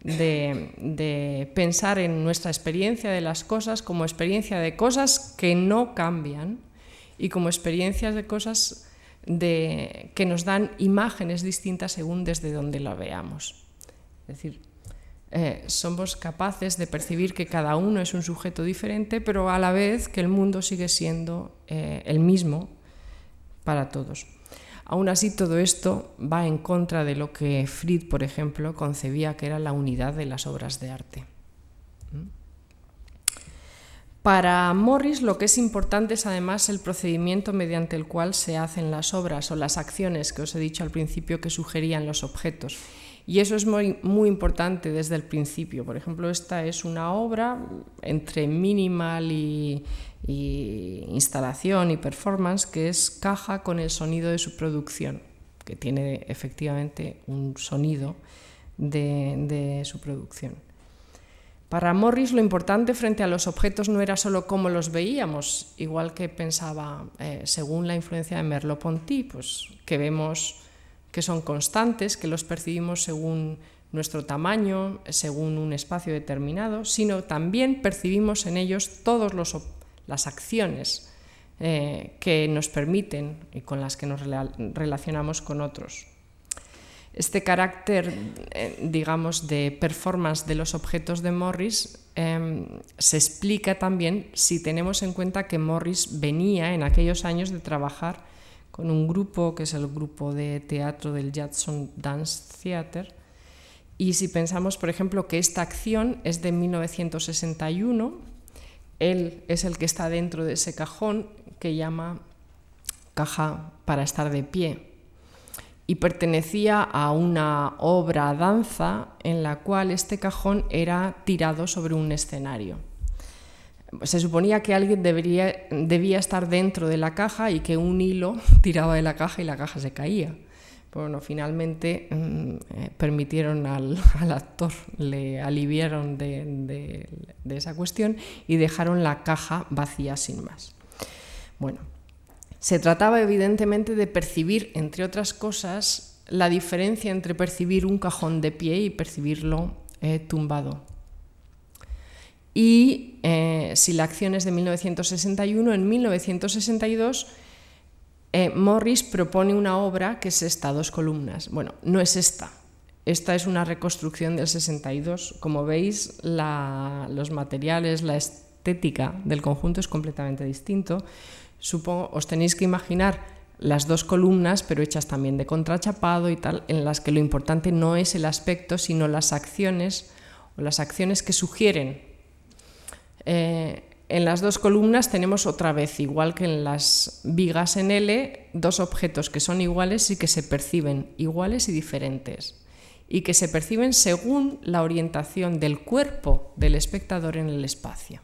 [SPEAKER 2] de, pensar en nuestra experiencia de las cosas como experiencia de cosas que no cambian y como experiencias de cosas de, que nos dan imágenes distintas según desde donde la veamos. Es decir, eh, somos capaces de percibir que cada uno es un sujeto diferente, pero a la vez que el mundo sigue siendo eh, el mismo para todos. Aún así, todo esto va en contra de lo que Fried, por ejemplo, concebía que era la unidad de las obras de arte. ¿Mm? Para Morris lo que es importante es además el procedimiento mediante el cual se hacen las obras o las acciones que os he dicho al principio que sugerían los objetos. Y eso es muy, muy importante desde el principio. Por ejemplo, esta es una obra entre minimal y, instalación y performance que es caja con el sonido de su producción, que tiene efectivamente un sonido de, su producción. Para Morris lo importante frente a los objetos no era solo cómo los veíamos, igual que pensaba, eh, según la influencia de Merleau-Ponty, pues que vemos que son constantes, que los percibimos según nuestro tamaño, según un espacio determinado, sino también percibimos en ellos todas las acciones eh, que nos permiten y con las que nos relacionamos con otros. Este carácter, eh, digamos, de performance de los objetos de Morris em, se explica también si tenemos en cuenta que Morris venía en aquellos años de trabajar con un grupo que es el grupo de teatro del Judson Dance Theatre. Y si pensamos, por ejemplo, que esta acción es de 1961, él es el que está dentro de ese cajón que llama caja para estar de pie y pertenecía a una obra danza en la cual este cajón era tirado sobre un escenario se suponía que alguien debía estar dentro de la caja y que un hilo (laughs) tiraba de la caja y la caja se caía. Bueno, finalmente mm, eh, permitieron al, (laughs) actor, le aliviaron de, esa cuestión y dejaron la caja vacía sin más. Bueno, se trataba evidentemente de percibir, entre otras cosas, la diferencia entre percibir un cajón de pie y percibirlo eh, tumbado y eh, si la acción es de 1961, en 1962 eh, Morris propone una obra que es esta, dos columnas. Bueno, no es esta. Esta es una reconstrucción del 62. Como veis, los materiales, la estética del conjunto es completamente distinto. Supongo, os tenéis que imaginar las dos columnas, pero hechas también de contrachapado y tal, en las que lo importante no es el aspecto, sino las acciones o las acciones que sugieren eh, en las dos columnas tenemos otra vez, igual que en las vigas en L, dos objetos que son iguales y que se perciben iguales y diferentes, y que se perciben según la orientación del cuerpo del espectador en el espacio.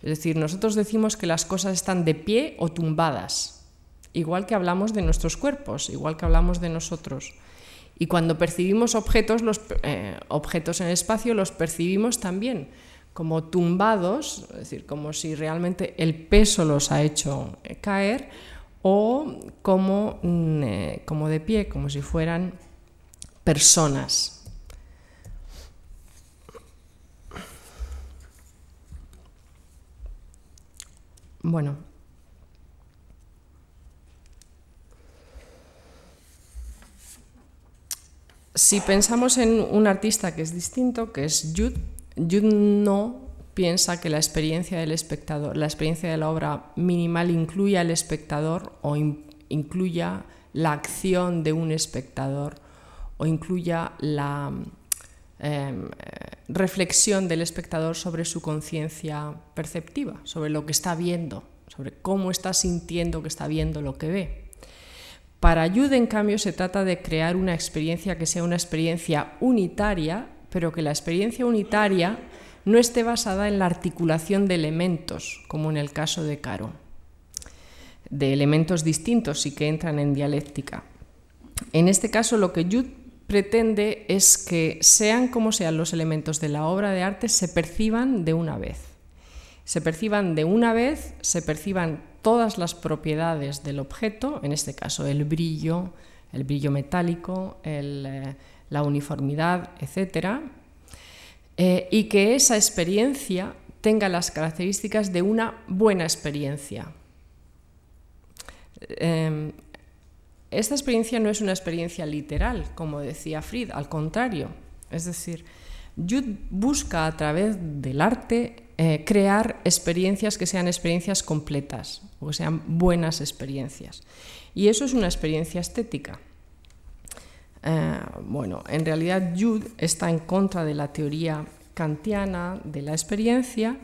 [SPEAKER 2] Es decir, nosotros decimos que las cosas están de pie o tumbadas, igual que hablamos de nuestros cuerpos, igual que hablamos de nosotros. Y cuando percibimos objetos, los eh, objetos en el espacio los percibimos también como tumbados, es decir, como si realmente el peso los ha hecho eh, caer, o como, mm, eh, como de pie, como si fueran personas. Bueno. Si pensamos en un artista que es distinto, que es Jude, Jude no piensa que la experiencia del espectador, la experiencia de la obra minimal incluya al espectador o incluya la acción de un espectador o incluya la em, reflexión del espectador sobre su conciencia perceptiva, sobre lo que está viendo, sobre cómo está sintiendo que está viendo lo que ve. Para ayuda, en cambio, se trata de crear una experiencia que sea una experiencia unitaria, pero que la experiencia unitaria no esté basada en la articulación de elementos, como en el caso de Caro, de elementos distintos y que entran en dialéctica. En este caso, lo que Jude pretende es que sean como sean los elementos de la obra de arte, se perciban de una vez. Se perciban de una vez, se perciban todas las propiedades del objeto, en este caso el brillo, el brillo metálico, eh, la uniformidad, etc. Eh, y que esa experiencia tenga las características de una buena experiencia. Em, esta experiencia no es una experiencia literal, como decía Fried, al contrario. Es decir, Jude busca a través del arte eh, crear experiencias que sean experiencias completas o que sean buenas experiencias. Y eso es una experiencia estética. Eh, bueno, en realidad Jude está en contra de la teoría kantiana de la experiencia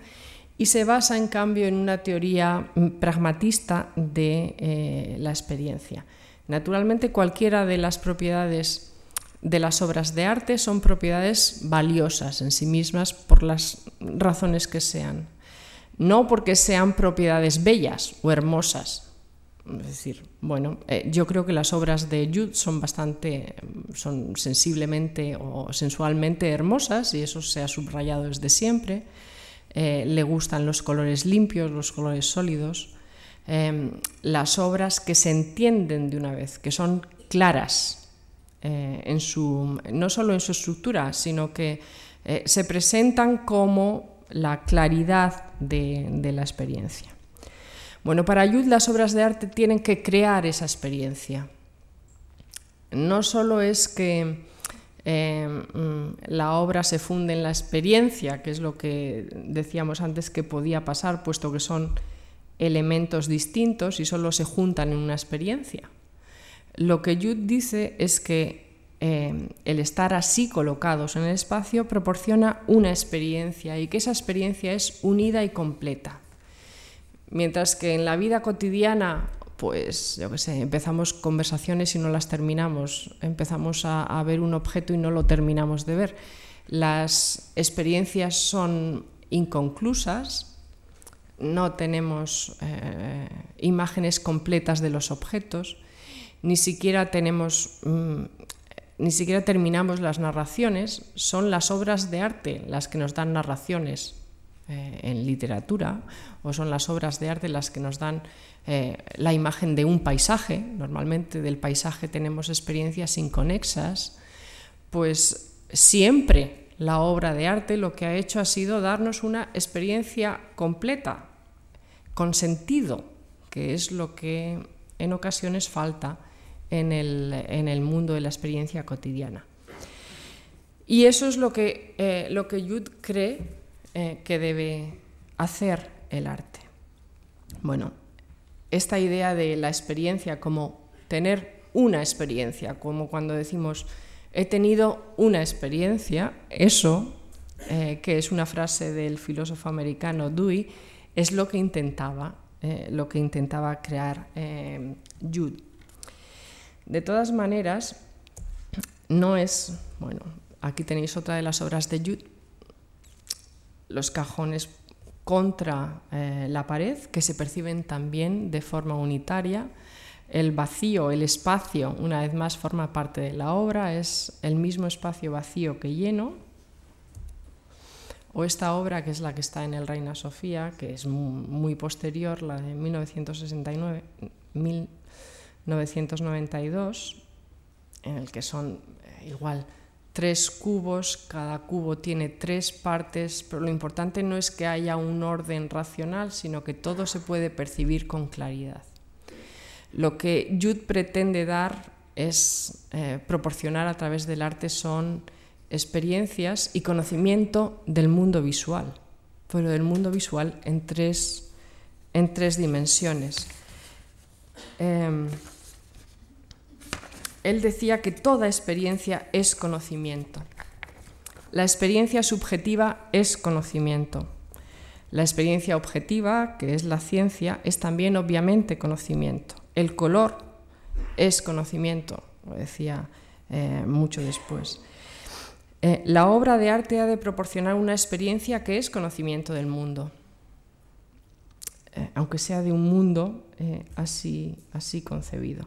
[SPEAKER 2] y se basa en cambio en una teoría pragmatista de eh, la experiencia. Naturalmente, cualquiera de las propiedades de las obras de arte son propiedades valiosas en sí mismas por las razones que sean. No porque sean propiedades bellas o hermosas. Es decir, bueno, eh, yo creo que las obras de Jude son bastante, son sensiblemente o sensualmente hermosas y eso se ha subrayado desde siempre. Eh, le gustan los colores limpios, los colores sólidos. Em, las obras que se entienden de una vez, que son claras, eh, en su, no solo en su estructura, sino que eh, se presentan como la claridad de, la experiencia. Bueno, para Ayud las obras de arte tienen que crear esa experiencia. No solo es que em, mm, la obra se funde en la experiencia, que es lo que decíamos antes que podía pasar, puesto que son elementos distintos y solo se juntan en una experiencia. Lo que Jude dice es que eh, el estar así colocados en el espacio proporciona una experiencia y que esa experiencia es unida y completa. Mientras que en la vida cotidiana, pues yo qué sé, empezamos conversaciones y no las terminamos, empezamos a ver un objeto y no lo terminamos de ver. Las experiencias son inconclusas, no tenemos eh, imágenes completas de los objetos, ni siquiera tenemos, mm, ni siquiera terminamos las narraciones, son las obras de arte las que nos dan narraciones eh, en literatura, o son las obras de arte las que nos dan eh, la imagen de un paisaje, normalmente del paisaje tenemos experiencias inconexas, pues siempre la obra de arte lo que ha hecho ha sido darnos una experiencia completa, con sentido, que es lo que en ocasiones falta en el, mundo de la experiencia cotidiana. Y eso es lo que, eh, lo que Jude cree eh, que debe hacer el arte. Bueno, esta idea de la experiencia como tener una experiencia, como cuando decimos he tenido una experiencia, eso, eh, que es una frase del filósofo americano Dewey, es lo que intentaba, eh, lo que intentaba crear Jude. De todas maneras, no es, bueno, aquí tenéis otra de las obras de Jude, los cajones contra eh, la pared, que se perciben también de forma unitaria. El vacío, el espacio, una vez más, forma parte de la obra, es el mismo espacio vacío que lleno, o esta obra que es la que está en el Reina Sofía, que es muy, posterior, la de 1969, 1992, en el que son eh, igual tres cubos, cada cubo tiene tres partes, pero lo importante no es que haya un orden racional, sino que todo se puede percibir con claridad. Lo que Jude pretende dar es eh, proporcionar a través del arte son experiencias y conocimiento del mundo visual, pero del mundo visual en tres, en tres dimensiones. Em, él decía que toda experiencia es conocimiento. La experiencia subjetiva es conocimiento. La experiencia objetiva, que es la ciencia, es también obviamente conocimiento. El color es conocimiento, lo decía eh, mucho después. Eh, la obra de arte ha de proporcionar una experiencia que es conocimiento del mundo, eh, aunque sea de un mundo así, así concebido.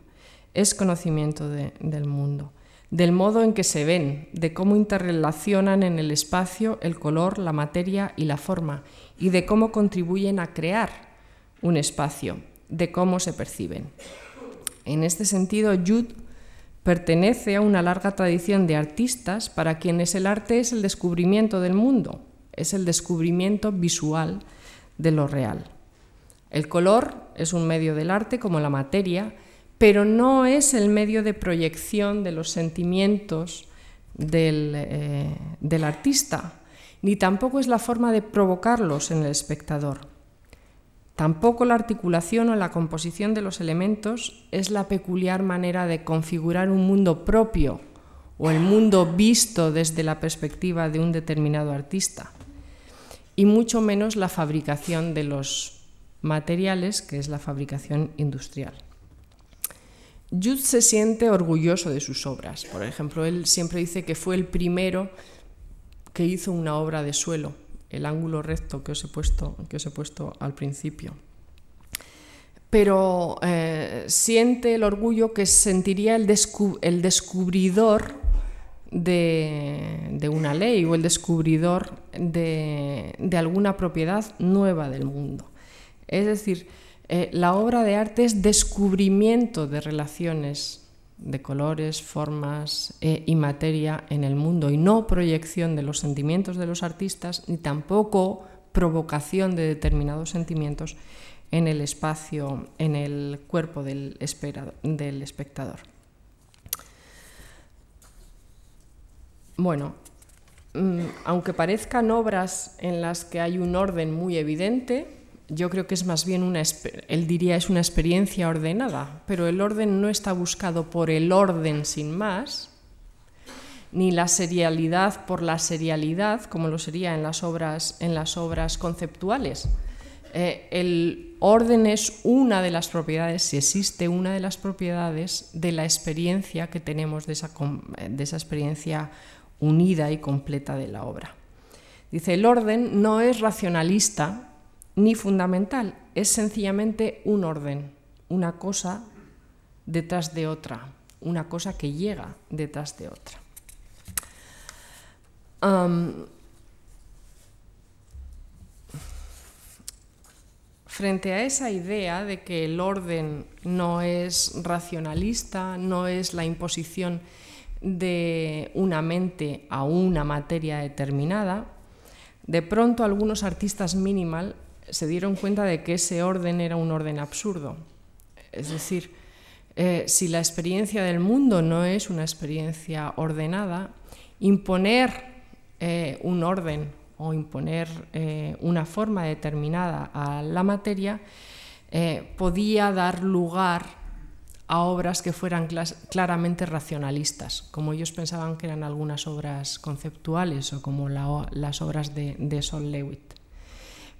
[SPEAKER 2] Es conocimiento del mundo, del modo en que se ven, de cómo interrelacionan en el espacio el color, la materia y la forma, y de cómo contribuyen a crear un espacio, de cómo se perciben. En este sentido, Jude pertenece a una larga tradición de artistas para quienes el arte es el descubrimiento del mundo, es el descubrimiento visual de lo real. El color es un medio del arte como la materia, pero no es el medio de proyección de los sentimientos del, eh, del artista, ni tampoco es la forma de provocarlos en el espectador. Tampoco la articulación o la composición de los elementos es la peculiar manera de configurar un mundo propio o el mundo visto desde la perspectiva de un determinado artista, y mucho menos la fabricación de los materiales, que es la fabricación industrial. Jude se siente orgulloso de sus obras. Por ejemplo, él siempre dice que fue el primero que hizo una obra de suelo el ángulo recto que os he puesto, que os he puesto al principio. Pero eh, siente el orgullo que sentiría el, el descubridor de, una ley o el descubridor de, alguna propiedad nueva del mundo. Es decir, eh, la obra de arte es descubrimiento de relaciones de colores, formas eh, y materia en el mundo y no proyección de los sentimientos de los artistas ni tampoco provocación de determinados sentimientos en el espacio, en el cuerpo del, del espectador. Bueno, mm, aunque parezcan obras en las que hay un orden muy evidente, yo creo que es más bien una, él diría es una experiencia ordenada, pero el orden no está buscado por el orden sin más, ni la serialidad por la serialidad, como lo sería en las obras, en las obras conceptuales. Eh, el orden es una de las propiedades, si existe una de las propiedades de la experiencia que tenemos de esa, de esa experiencia unida y completa de la obra. Dice, el orden no es racionalista, ni fundamental, es sencillamente un orden, una cosa detrás de otra, una cosa que llega detrás de otra. frente a esa idea de que el orden no es racionalista, no es la imposición de una mente a una materia determinada, de pronto algunos artistas minimal se dieron cuenta de que ese orden era un orden absurdo. Es decir, eh, si la experiencia del mundo no es una experiencia ordenada, imponer eh, un orden o imponer eh, una forma determinada a la materia podía dar lugar a obras que fueran claramente racionalistas, como ellos pensaban que eran algunas obras conceptuales o como las obras de, de Sol Lewitt.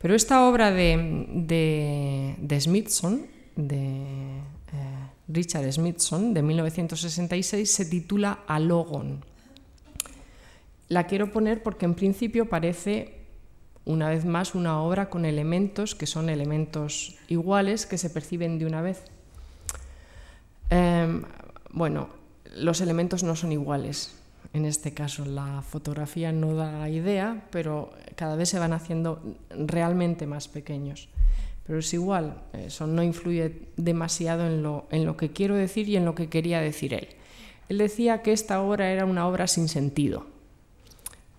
[SPEAKER 2] Pero esta obra de, Smithson, de eh, Richard Smithson, de 1966, se titula Alogon. La quiero poner porque en principio parece una vez más una obra con elementos que son elementos iguales que se perciben de una vez. Em, bueno, los elementos no son iguales, en este caso. La fotografía no da idea, pero cada vez se van haciendo realmente más pequeños. Pero es igual, eso no influye demasiado en lo, en lo que quiero decir y en lo que quería decir él. Él decía que esta obra era una obra sin sentido.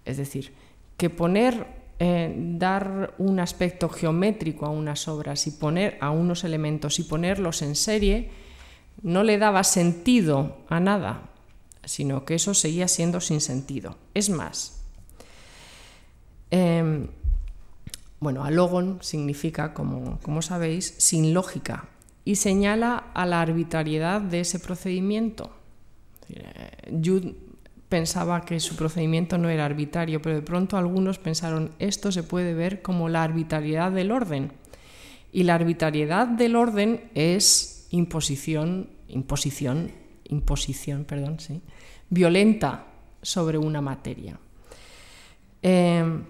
[SPEAKER 2] Es decir, que poner, eh, dar un aspecto geométrico a unas obras y poner a unos elementos y ponerlos en serie no le daba sentido a nada, sino que eso seguía siendo sin sentido. Es más, em, bueno, alogon significa, como, como sabéis, sin lógica y señala a la arbitrariedad de ese procedimiento. Jude pensaba que su procedimiento no era arbitrario, pero de pronto algunos pensaron esto se puede ver como la arbitrariedad del orden. Y la arbitrariedad del orden es imposición, imposición, imposición, perdón, sí, violenta sobre una materia. Em,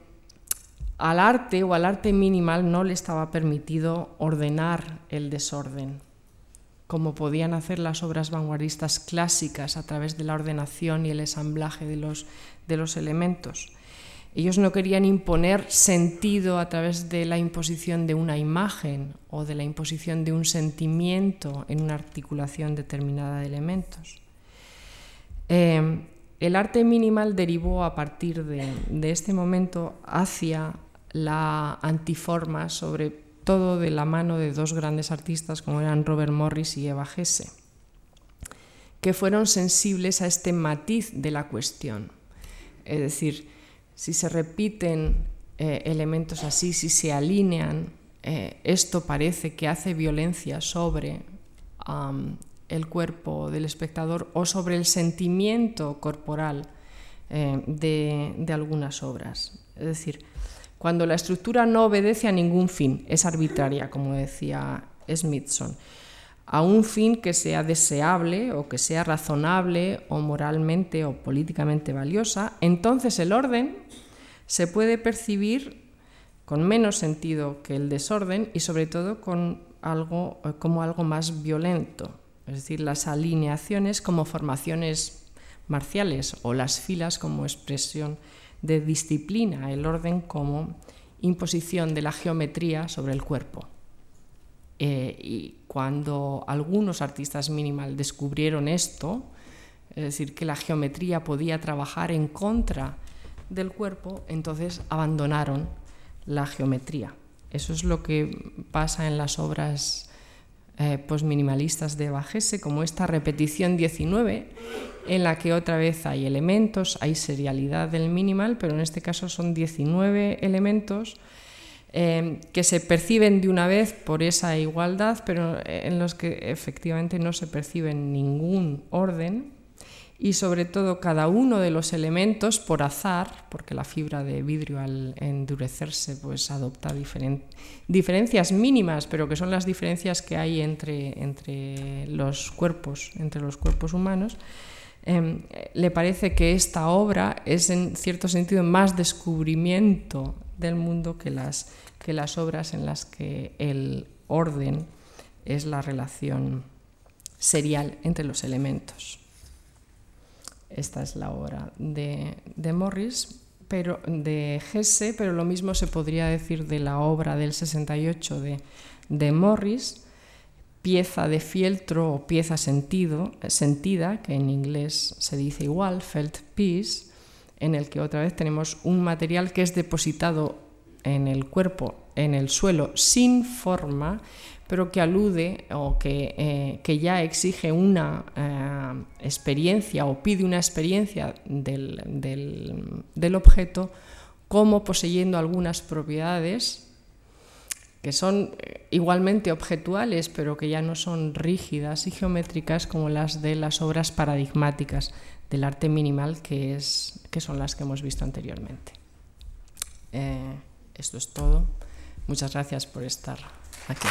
[SPEAKER 2] al arte o al arte minimal no le estaba permitido ordenar el desorden, como podían hacer las obras vanguardistas clásicas a través de la ordenación y el ensamblaje de los, de los elementos. Ellos no querían imponer sentido a través de la imposición de una imagen o de la imposición de un sentimiento en una articulación determinada de elementos. Eh, el arte minimal derivó a partir de, de, este momento hacia la antiforma, sobre todo de la mano de dos grandes artistas como eran Robert Morris y Eva Hesse, que fueron sensibles a este matiz de la cuestión. Es decir, si se repiten eh, elementos así, si se alinean, eh, esto parece que hace violencia sobre el cuerpo del espectador o sobre el sentimiento corporal eh, de, de algunas obras. Es decir, cuando la estructura no obedece a ningún fin, es arbitraria, como decía Smithson a un fin que sea deseable o que sea razonable o moralmente o políticamente valiosa, entonces el orden se puede percibir con menos sentido que el desorden y sobre todo con algo, como algo más violento, es decir, las alineaciones como formaciones marciales o las filas como expresión de disciplina, el orden como imposición de la geometría sobre el cuerpo. Eh, y cuando algunos artistas minimal descubrieron esto, es decir, que la geometría podía trabajar en contra del cuerpo, entonces abandonaron la geometría. Eso es lo que pasa en las obras eh, postminimalistas de Bajese, como esta repetición 19, en la que otra vez hay elementos, hay serialidad del minimal, pero en este caso son 19 elementos Em, que se perciben de una vez por esa igualdad, pero en los que efectivamente no se percibe ningún orden. Y sobre todo cada uno de los elementos por azar, porque la fibra de vidrio al endurecerse pues adopta diferencias mínimas, pero que son las diferencias que hay entre, entre los cuerpos, entre los cuerpos humanos, em, le parece que esta obra es en cierto sentido más descubrimiento del mundo que las que las obras en las que el orden es la relación serial entre los elementos. Esta es la obra de, Morris, pero de Hesse, pero lo mismo se podría decir de la obra del 68 de, de Morris, pieza de fieltro o pieza sentido, sentida, que en inglés se dice igual, felt piece, en el que otra vez tenemos un material que es depositado en el cuerpo, en el suelo, sin forma, pero que alude o que, eh, que ya exige una eh, experiencia o pide una experiencia del, del, objeto como poseyendo algunas propiedades que son eh, igualmente objetuales, pero que ya no son rígidas y geométricas como las de las obras paradigmáticas del arte minimal, que, es, que son las que hemos visto anteriormente. Esto es todo. Muchas gracias por estar aquí.